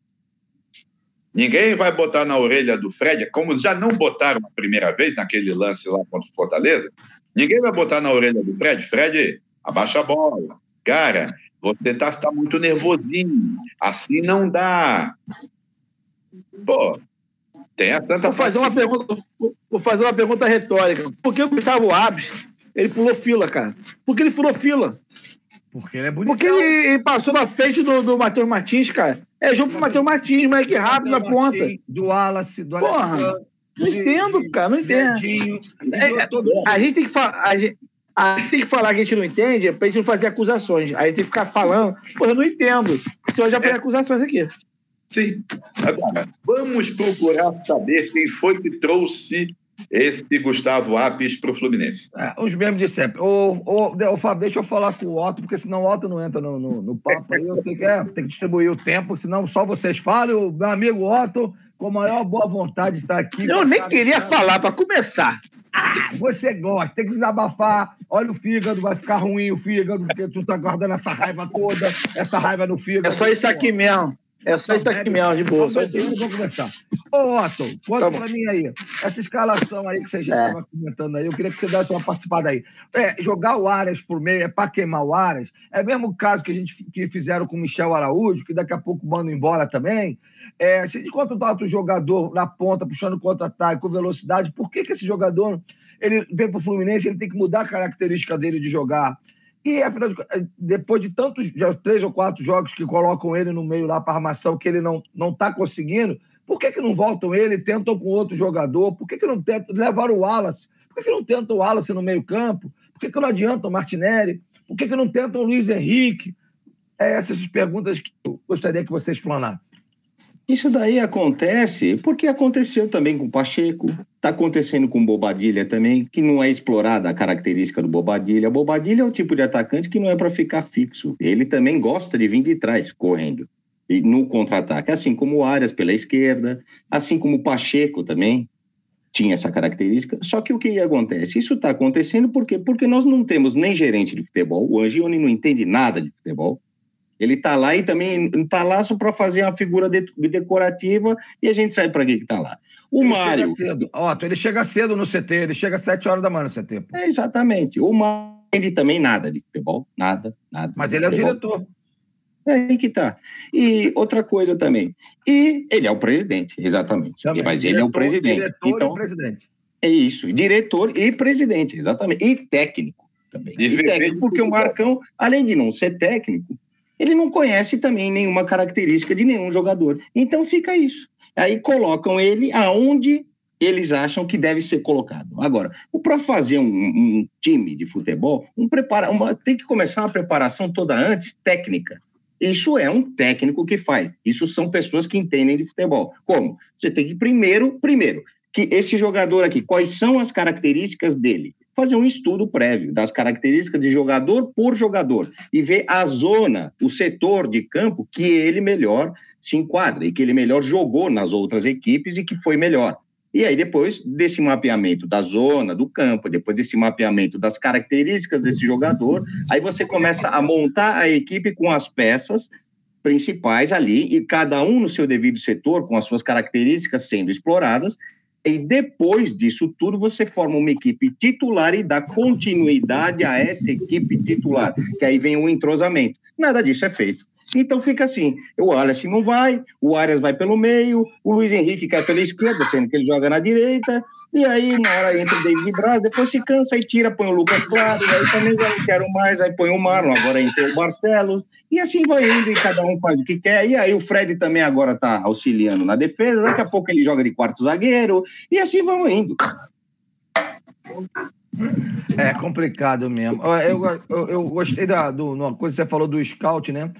Ninguém vai botar na orelha do Fred, como já não botaram a primeira vez naquele lance lá contra o Fortaleza. Ninguém vai botar na orelha do Fred, Fred, abaixa a bola. Cara, você está tá muito nervosinho. Assim não dá. Pô, tem a Santa vou fazer uma pergunta Vou fazer uma pergunta retórica. Por que o Gustavo Abes ele pulou fila, cara? Por que ele furou fila? Porque ele é bonito. Porque ele, ele, passou na frente do, do Matheus Martins, cara. É jogo pro Matheus Martins, moleque rápido na ponta. Do Wallace, do Porra, Não entendo, cara, não entendo. É, é, a gente tem que falar. A gente, a gente tem que falar que a gente não entende pra gente não fazer acusações. Aí a gente tem que ficar falando, pô, eu não entendo. O senhor já fez acusações aqui. Sim. Agora, vamos procurar saber quem foi que trouxe esse Gustavo Apes para o Fluminense. É, os mesmos de sempre. O, o, o, Fábio, deixa eu falar com o Otto, porque senão o Otto não entra no, no, no papo aí. Eu tenho que, é, tenho que distribuir o tempo, senão só vocês falem. O meu amigo Otto, com a maior boa vontade, está aqui. Eu nem queria falar para começar. Ah, você gosta, tem que desabafar. Olha o fígado, vai ficar ruim o fígado, porque tu tá guardando essa raiva toda, essa raiva no fígado. É só isso aqui mesmo. É só isso aqui mesmo, de boa. Só isso Vamos começar. Ô, Otto, conta tá para mim aí. Essa escalação aí que você já estava é. comentando aí, eu queria que você desse uma participada aí. É, jogar o Aras por meio é para queimar o Aras? É o mesmo caso que a gente que fizeram com o Michel Araújo, que daqui a pouco mandam embora também. É, se a gente contratar outro jogador na ponta, puxando contra-ataque com velocidade, por que, que esse jogador ele vem para o Fluminense ele tem que mudar a característica dele de jogar? E, afinal de contas, depois de tantos, já três ou quatro jogos que colocam ele no meio lá para armação, que ele não não está conseguindo, por que, que não voltam ele tentam com outro jogador? Por que, que não tentam levar o Wallace? Por que, que não tentam o Wallace no meio-campo? Por que, que não adiantam o Martinelli? Por que, que não tentam o Luiz Henrique? É essas perguntas que eu gostaria que você explanasse. Isso daí acontece porque aconteceu também com o Pacheco, está acontecendo com Bobadilha também, que não é explorada a característica do Bobadilha. O Bobadilha é o tipo de atacante que não é para ficar fixo. Ele também gosta de vir de trás, correndo, e no contra-ataque, assim como o Arias pela esquerda, assim como o Pacheco também tinha essa característica. Só que o que acontece? Isso está acontecendo por quê? Porque nós não temos nem gerente de futebol, o Angione não entende nada de futebol, ele está lá e também está lá só para fazer uma figura de, decorativa e a gente sabe para que está lá. O ele Mário. Chega cedo. Otto, ele chega cedo no CT, ele chega às 7 horas da manhã no CT. É, exatamente. O Mário entende também nada de futebol, nada, nada. Mas ele é o diretor. É aí que tá. E outra coisa também. E ele é o presidente, exatamente. Também. Mas ele é o presidente. Diretor então, e presidente. É isso. Diretor e presidente, exatamente. E técnico também. E, e técnico, porque o Marcão, além de não ser técnico, ele não conhece também nenhuma característica de nenhum jogador. Então fica isso. Aí colocam ele aonde eles acham que deve ser colocado. Agora, para fazer um, um, time de futebol, um prepara, uma, tem que começar uma preparação toda antes, técnica. Isso é um técnico que faz. Isso são pessoas que entendem de futebol. Como? Você tem que primeiro, primeiro, que esse jogador aqui, quais são as características dele? Fazer um estudo prévio das características de jogador por jogador e ver a zona, o setor de campo que ele melhor se enquadra e que ele melhor jogou nas outras equipes e que foi melhor. E aí, depois desse mapeamento da zona, do campo, depois desse mapeamento das características desse jogador, aí você começa a montar a equipe com as peças principais ali, e cada um no seu devido setor, com as suas características sendo exploradas, e depois disso tudo, você forma uma equipe titular e dá continuidade a essa equipe titular, que aí vem o entrosamento. Nada disso é feito. Então fica assim: o Wallace não vai, o Arias vai pelo meio, o Luiz Henrique cai pela esquerda, sendo que ele joga na direita, e aí uma hora entra o David Braz, depois se cansa e tira, põe o Lucas Claro, aí também já não quero mais, aí põe o Marlon, agora entra o Barcelos, e assim vai indo, e cada um faz o que quer, e aí o Fred também agora está auxiliando na defesa, daqui a pouco ele joga de quarto zagueiro, e assim vamos indo. É complicado mesmo. Eu, eu, eu gostei da do, uma coisa que você falou do scout, né?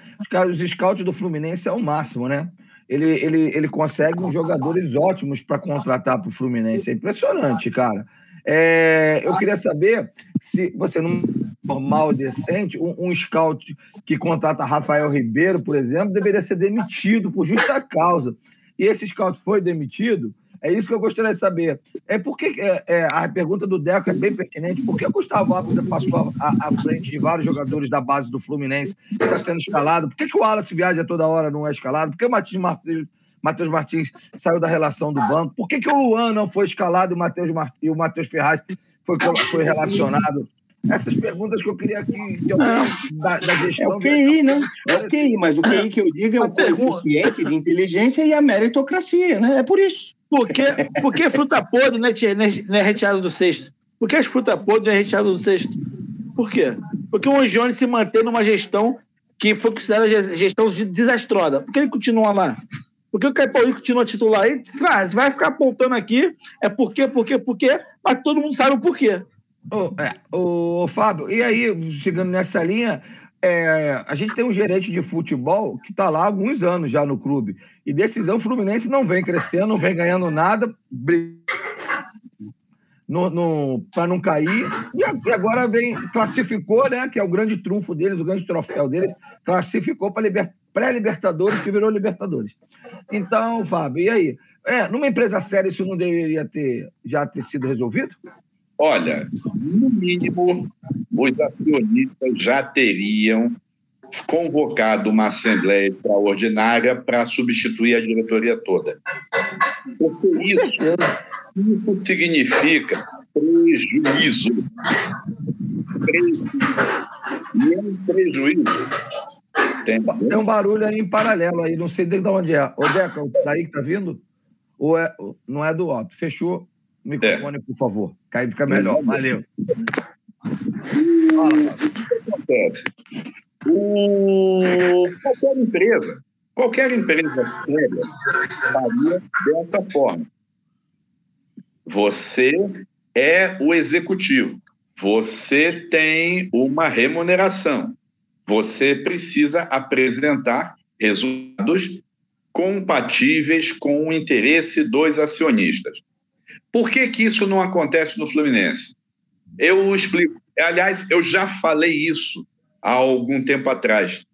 Os, os scouts do Fluminense é o máximo, né? Ele, ele, ele consegue uns jogadores ótimos para contratar para o Fluminense. É impressionante, cara. É, eu queria saber se você, num normal, decente, um, um, scout que contrata Rafael Ribeiro, por exemplo, deveria ser demitido por justa causa. E esse scout foi demitido é isso que eu gostaria de saber. É porque é, é, a pergunta do Deco é bem pertinente. Por que o Gustavo Alves passou à, frente de vários jogadores da base do Fluminense que está sendo escalado? Por que, que o Wallace viaja toda hora não é escalado? Por que o Matheus Martins, Matheus Martins saiu da relação do banco? Por que, que o Luan não foi escalado e o Matheus, e o Matheus Ferraz foi, foi relacionado? Essas perguntas que eu queria que, que eu da, da gestão. É o QI, né? É o QI, mas o QI que eu digo é o coeficiente de inteligência e a meritocracia, né? É por isso. Por que, por que fruta podre não é, não é retirada do cesto? Por que as frutas podres não é retirada do cesto? Por quê? Porque o Angione se mantém numa gestão que foi considerada gestão desastrosa. Por que ele continua lá? Por que o Caio continua titular aí? Ah, vai ficar apontando aqui, é por quê, por quê, por quê, mas todo mundo sabe o porquê. Ô, é, Fábio, e aí, chegando nessa linha, é, a gente tem um gerente de futebol que está lá há alguns anos já no clube. E decisão Fluminense não vem crescendo, não vem ganhando nada, para não cair. E agora vem, classificou, né? Que é o grande trunfo deles, o grande troféu deles, classificou para liber, pré-Libertadores, que virou Libertadores. Então, Fábio, e aí? É, numa empresa séria, isso não deveria ter já ter sido resolvido? Olha, no mínimo, os acionistas já teriam convocado uma assembleia extraordinária para substituir a diretoria toda. Porque isso, isso significa prejuízo. prejuízo. E é um prejuízo. Tem, Tem um barulho aí em paralelo aí, não sei de onde é. Ô, Deca, daí que tá vindo? Ou é, não é do Otto? Fechou? O microfone, é. por favor. Cai fica melhor. Valeu. Fala, O que acontece? Qualquer empresa, qualquer empresa séria faria dessa forma. Você é o executivo. Você tem uma remuneração. Você precisa apresentar resultados compatíveis com o interesse dos acionistas. Por que, que isso não acontece no Fluminense? Eu explico. Aliás, eu já falei isso há algum tempo atrás.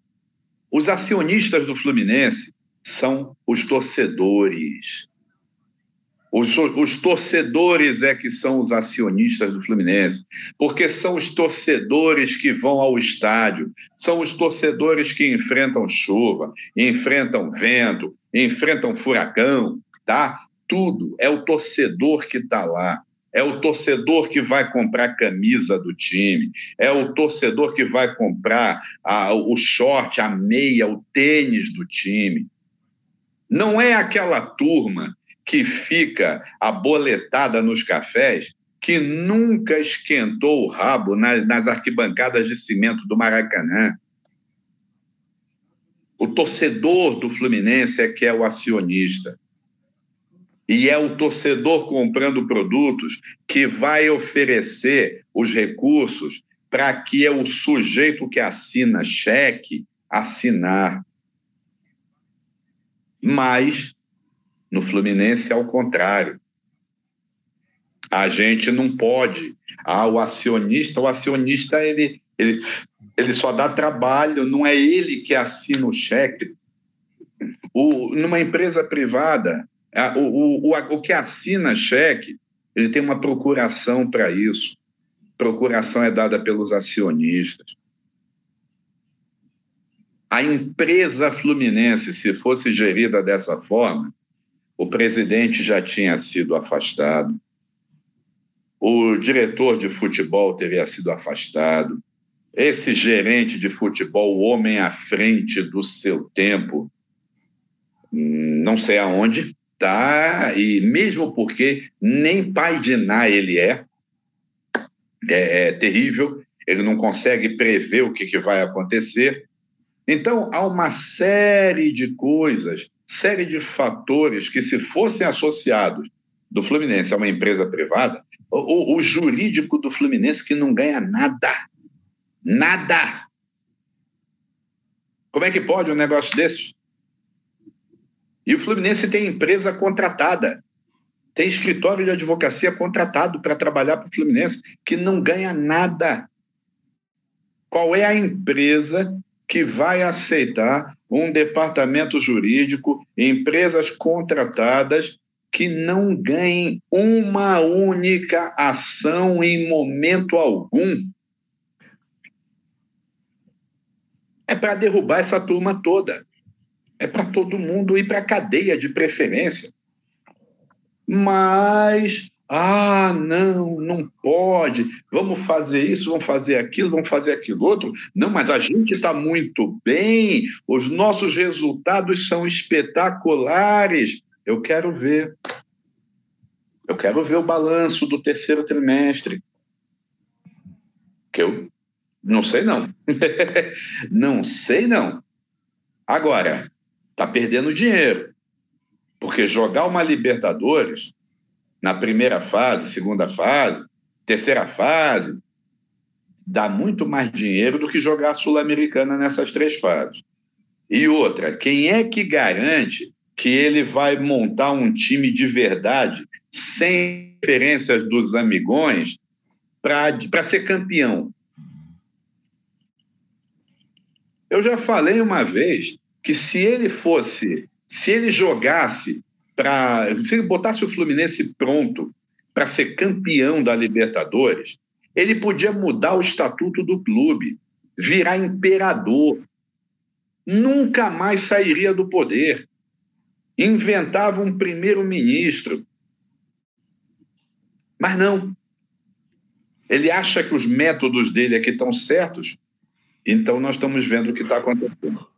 Os acionistas do Fluminense são os torcedores. Os, os, torcedores é que são os acionistas do Fluminense, porque são os torcedores que vão ao estádio, são os torcedores que enfrentam chuva, enfrentam vento, enfrentam furacão, tá? tudo. É o torcedor que está lá. É o torcedor que vai comprar a camisa do time, é o torcedor que vai comprar a, o short, a meia, o tênis do time. Não é aquela turma que fica aboletada nos cafés que nunca esquentou o rabo nas, nas arquibancadas de cimento do Maracanã. O torcedor do Fluminense é que é o acionista. E é o torcedor comprando produtos que vai oferecer os recursos para que é o sujeito que assina cheque assinar. Mas no Fluminense é o contrário. A gente não pode. Ah, o acionista, o acionista ele, ele, ele só dá trabalho, não é ele que assina o cheque. O, numa empresa privada, o, o, o, o que assina cheque, ele tem uma procuração para isso. Procuração é dada pelos acionistas. A empresa Fluminense, se fosse gerida dessa forma, o presidente já tinha sido afastado, o diretor de futebol teria sido afastado, esse gerente de futebol, o homem à frente do seu tempo, não sei aonde, tá? E mesmo porque nem pai de Ná ele é, é, é terrível, ele não consegue prever o que, que vai acontecer. Então, há uma série de coisas, série de fatores que, se fossem associados do Fluminense a uma empresa privada, o, o jurídico do Fluminense que não ganha nada. Nada. Como é que pode um negócio desse? E o Fluminense tem empresa contratada, tem escritório de advocacia contratado para trabalhar para o Fluminense, que não ganha nada. Qual é a empresa que vai aceitar um departamento jurídico, empresas contratadas que não ganhem uma única ação em momento algum. É para derrubar essa turma toda. É para todo mundo ir para a cadeia de preferência. Mas ah, não, não pode. Vamos fazer isso, vamos fazer aquilo, vamos fazer aquilo outro. Não, mas a gente está muito bem, os nossos resultados são espetaculares. Eu quero ver. Eu quero ver o balanço do terceiro trimestre. Que eu não sei, não. não sei, não. Agora, está perdendo dinheiro. Porque jogar uma Libertadores na primeira fase, segunda fase, terceira fase, dá muito mais dinheiro do que jogar a Sul-Americana nessas três fases. E outra, quem é que garante que ele vai montar um time de verdade, sem referências dos amigões, para ser campeão? Eu já falei uma vez que se ele fosse, se ele jogasse para. Se ele botasse o Fluminense pronto para ser campeão da Libertadores, ele podia mudar o estatuto do clube, virar imperador. Nunca mais sairia do poder. Inventava um primeiro-ministro. Mas não. Ele acha que os métodos dele aqui estão certos, então nós estamos vendo o que está acontecendo.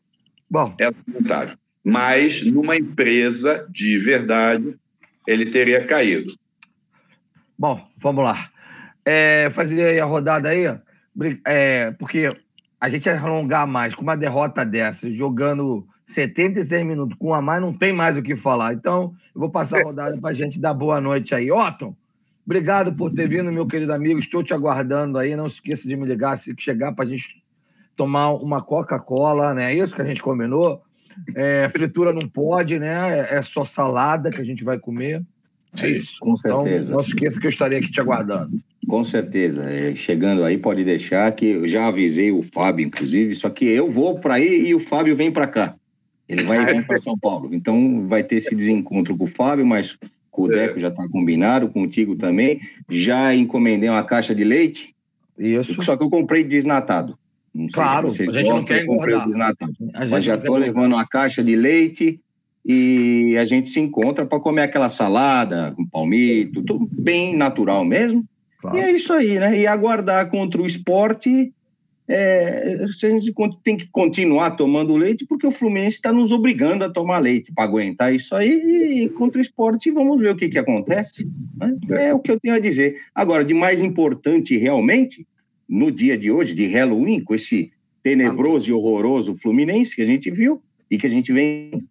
Bom. É lamentável mas numa empresa de verdade ele teria caído. Bom, vamos lá. É, fazer a rodada aí, é, porque a gente vai alongar mais com uma derrota dessa, jogando 76 minutos com a mais, não tem mais o que falar. Então, eu vou passar a rodada para a gente dar boa noite aí. Otton, obrigado por ter vindo, meu querido amigo. Estou te aguardando aí. Não se esqueça de me ligar se chegar para a gente tomar uma Coca-Cola, né? É isso que a gente combinou. É, fritura não pode, né? É, é só salada que a gente vai comer. É isso. Com então, certeza. Então, não esqueça que eu estarei aqui te aguardando. Com certeza. É, chegando aí, pode deixar que eu já avisei o Fábio, inclusive, só que eu vou para aí e o Fábio vem para cá. Ele vai vir para São Paulo. Então vai ter esse desencontro com o Fábio, mas com o Deco já está combinado, contigo também. Já encomendei uma caixa de leite. Isso. Só que eu comprei desnatado. Não claro, se a gente não quer engordar. Mas já estou levando uma caixa de leite e a gente se encontra para comer aquela salada com palmito, tudo bem natural mesmo. Claro. E é isso aí, né? E aguardar contra o esporte. É, a gente tem que continuar tomando leite porque o Fluminense está nos obrigando a tomar leite para aguentar isso aí e contra o esporte vamos ver o que, que acontece. Né? É o que eu tenho a dizer. Agora, de mais importante realmente no dia de hoje, de Halloween, com esse tenebroso e horroroso Fluminense que a gente viu e que a gente vem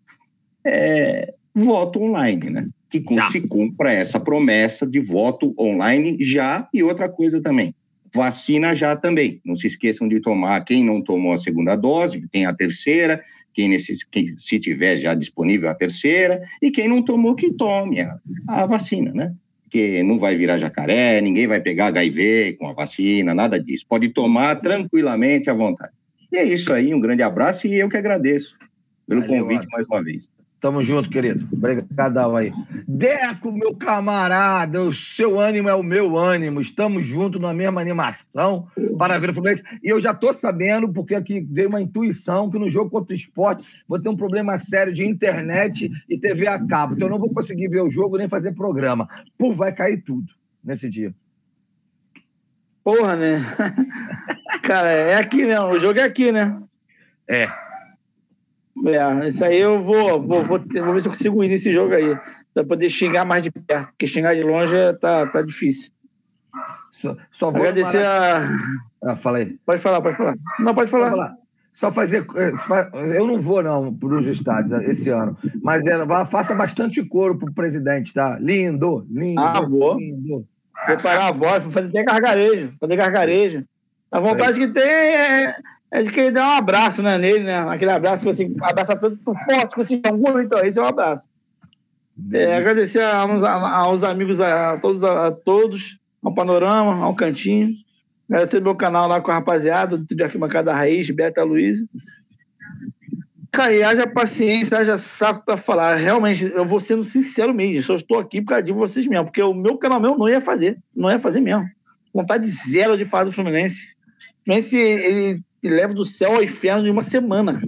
é, voto online, né? Que já. se cumpra essa promessa de voto online já e outra coisa também. Vacina já também. Não se esqueçam de tomar quem não tomou a segunda dose, que tem a terceira, quem, necess... quem se tiver já disponível a terceira, e quem não tomou, que tome a, a vacina, né? Que não vai virar jacaré, ninguém vai pegar HIV com a vacina, nada disso. Pode tomar tranquilamente à vontade. E é isso aí, um grande abraço e eu que agradeço pelo Valeu, convite mais uma vez. Tamo junto, querido. Obrigadão aí. Deco, meu camarada, o seu ânimo é o meu ânimo. Estamos juntos na mesma animação para ver o Fluminense. E eu já tô sabendo, porque aqui veio uma intuição, que no jogo contra o esporte vou ter um problema sério de internet e TV a cabo. Então eu não vou conseguir ver o jogo nem fazer programa. Pô, vai cair tudo nesse dia. Porra, né? Cara, é aqui, né? O jogo é aqui, né? É. É, isso aí eu vou, vou, vou, vou ver se eu consigo ir nesse jogo aí. Pra poder xingar mais de perto, porque xingar de longe tá, tá difícil. Só, só vou agradecer a. Ah, fala aí. Pode falar, pode falar. Não, pode falar. Pode falar. Só fazer. Eh, eu não vou, não, para o estádio esse ano. Mas é, faça bastante coro pro presidente, tá? Lindo, lindo. Ah, vou. Lindo. Preparar a voz, fazer até gargarejo. Fazer gargarejo. A vontade que tem é é de querer dar um abraço né, nele, né? Aquele abraço que você abraça todo forte, que você um então esse é um abraço. É, agradecer aos, aos amigos, a todos, a, todos, ao Panorama, ao Cantinho. Agradecer meu canal lá com a rapaziada, do Arquibancada Raiz, Beta Luiz. Cara, e haja paciência, haja saco para falar. Realmente, eu vou sendo sincero mesmo, só estou aqui por causa de vocês mesmo, porque o meu canal meu não ia fazer, não ia fazer mesmo. Vontade zero de falar do Fluminense. O Fluminense, ele e leva do céu ao inferno em uma semana.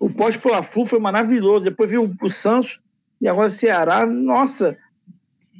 O pós-Fla-Flu foi maravilhoso. Depois viu o Santos e agora o Ceará. Nossa,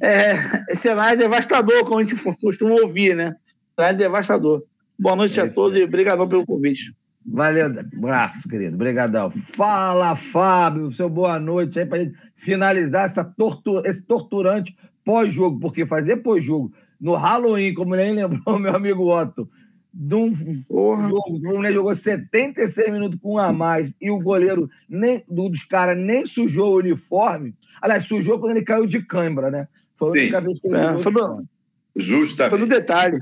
é, esse cenário é devastador, como a gente costuma ouvir, né? Cenário devastador. Boa noite é a todos e obrigado pelo convite. Valeu, abraço, querido. Obrigadão. Fala, Fábio, seu boa noite aí para gente finalizar essa tortura, esse torturante pós-jogo, porque fazer pós-jogo no Halloween, como nem lembrou meu amigo Otto, de um Porra. jogo, o Fluminense jogou 76 minutos com um a mais e o goleiro nem, dos caras nem sujou o uniforme. Aliás, sujou quando ele caiu de cãibra, né? Foi a única vez que ele é, foi no, Justamente. Foi no detalhe.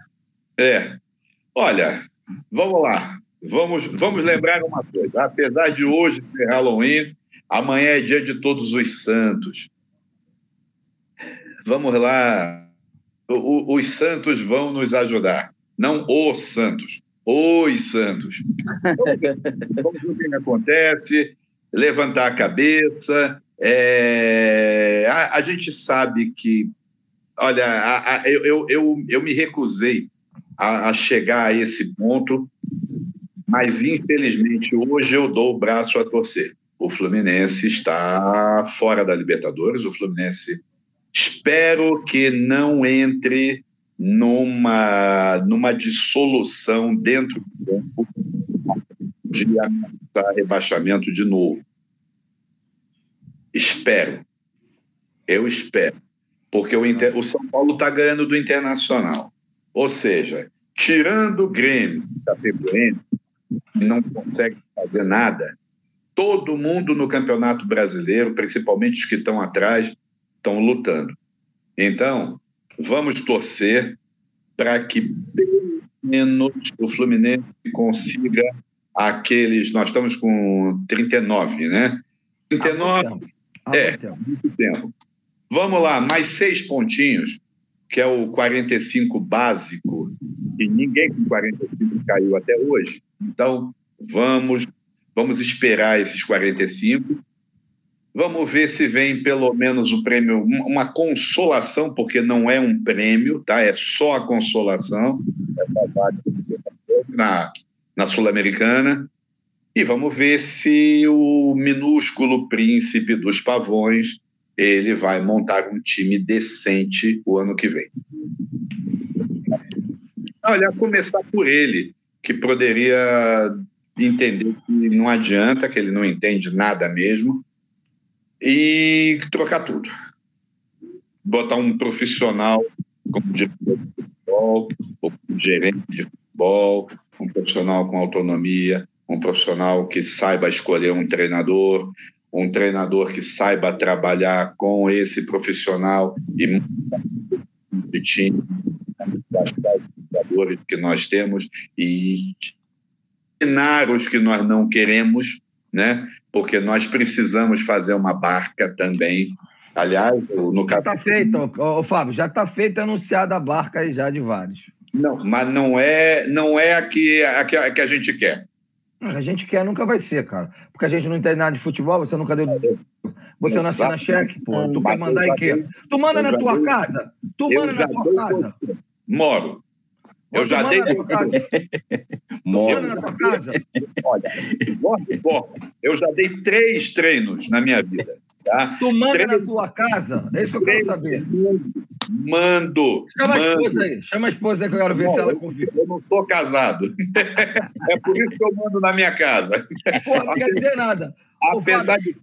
É. Olha, vamos lá. Vamos, vamos lembrar uma coisa. Apesar de hoje ser Halloween, amanhã é dia de todos os santos. Vamos lá. O, os santos vão nos ajudar não os Santos, os Santos. Vamos ver o que acontece, levantar a cabeça. É... A, a, gente sabe que, olha, a, a, eu, eu, eu me recusei a, chegar a esse ponto, mas infelizmente hoje eu dou o braço a torcer. O Fluminense está fora da Libertadores, o Fluminense espero que não entre numa, numa dissolução dentro do campo de ameaçar rebaixamento de novo. Espero. Eu espero. Porque o, Inter... o São Paulo está ganhando do Internacional. Ou seja, tirando o Grêmio da Chapecoense, não consegue fazer nada, todo mundo no Campeonato Brasileiro, principalmente os que estão atrás, estão lutando. Então, vamos torcer para que pelo menos o Fluminense consiga aqueles. Nós estamos com 39, né? 39. é, muito tempo. Vamos lá, mais seis pontinhos, que é o 45 básico, e ninguém com 45 caiu até hoje. Então, vamos, vamos esperar esses 45 Vamos ver se vem pelo menos o prêmio, uma consolação, porque não é um prêmio, tá? É só a consolação na, na Sul-Americana. E vamos ver se o minúsculo príncipe dos pavões ele vai montar um time decente o ano que vem. Olha, começar por ele, que poderia entender que não adianta, que ele não entende nada mesmo, e trocar tudo. Botar um profissional como diretor de futebol, ou gerente de futebol, um profissional com autonomia, um profissional que saiba escolher um treinador, um treinador que saiba trabalhar com esse profissional e de time jogadores que nós temos e cenários que nós não queremos, né? porque nós precisamos fazer uma barca também Aliás, no caso. Já está feito, ô, Fábio, já está feita anunciada a barca aí já de vários. Não, mas não é, não é a que a, que a, que a gente quer. A gente quer nunca vai ser, cara. Porque a gente não entende nada de futebol, você nunca deu. Você não assina cheque, pô. Tu quer mandar em quê? Tu manda na tua casa? Tu manda na tua casa? Moro. Eu já dei. Na tua casa? Na tua casa? Olha, eu já dei três treinos na minha vida. Tá? Tu manda Treino... na tua casa? É isso que eu quero saber. Mando. Chama mando. a esposa aí. Chama a esposa aí que eu quero ver não, se ela confia. Eu não sou casado. é por isso que eu mando na minha casa. Pô, não quer dizer nada. Apesar de.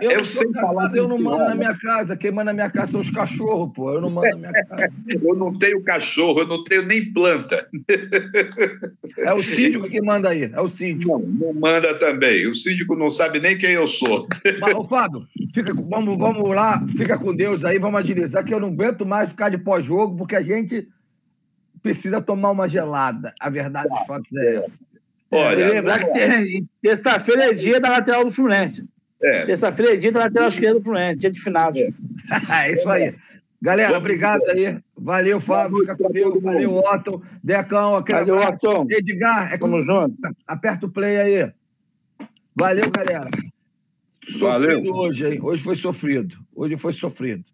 Eu, eu sei falar. Eu não mando na minha casa. Quem manda na minha casa são os cachorros, pô. Eu não mando na minha casa. eu não tenho cachorro, eu não tenho nem planta. é o síndico que manda aí. É o síndico. Não, não manda também. O síndico não sabe nem quem eu sou. Mas, ô, Fábio, fica, vamos, vamos lá, fica com Deus aí, vamos agilizar, que eu não aguento mais ficar de pós-jogo, porque a gente precisa tomar uma gelada. A verdade dos fatos é essa. Olha, lembrar que terça-feira é dia da lateral do Fluminense. É. Terça-feira é dia da lateral esquerda Fluminense, dia de final. É. é isso aí. Galera, obrigado aí. Valeu, Fábio. Fica comigo. Valeu, Otton. Decão, aquele Valeu, Otton. Edgar, é Tamo junto. Aperta o play aí. Valeu, galera. Sofrido Valeu. hoje, hein? Hoje foi sofrido. Hoje foi sofrido.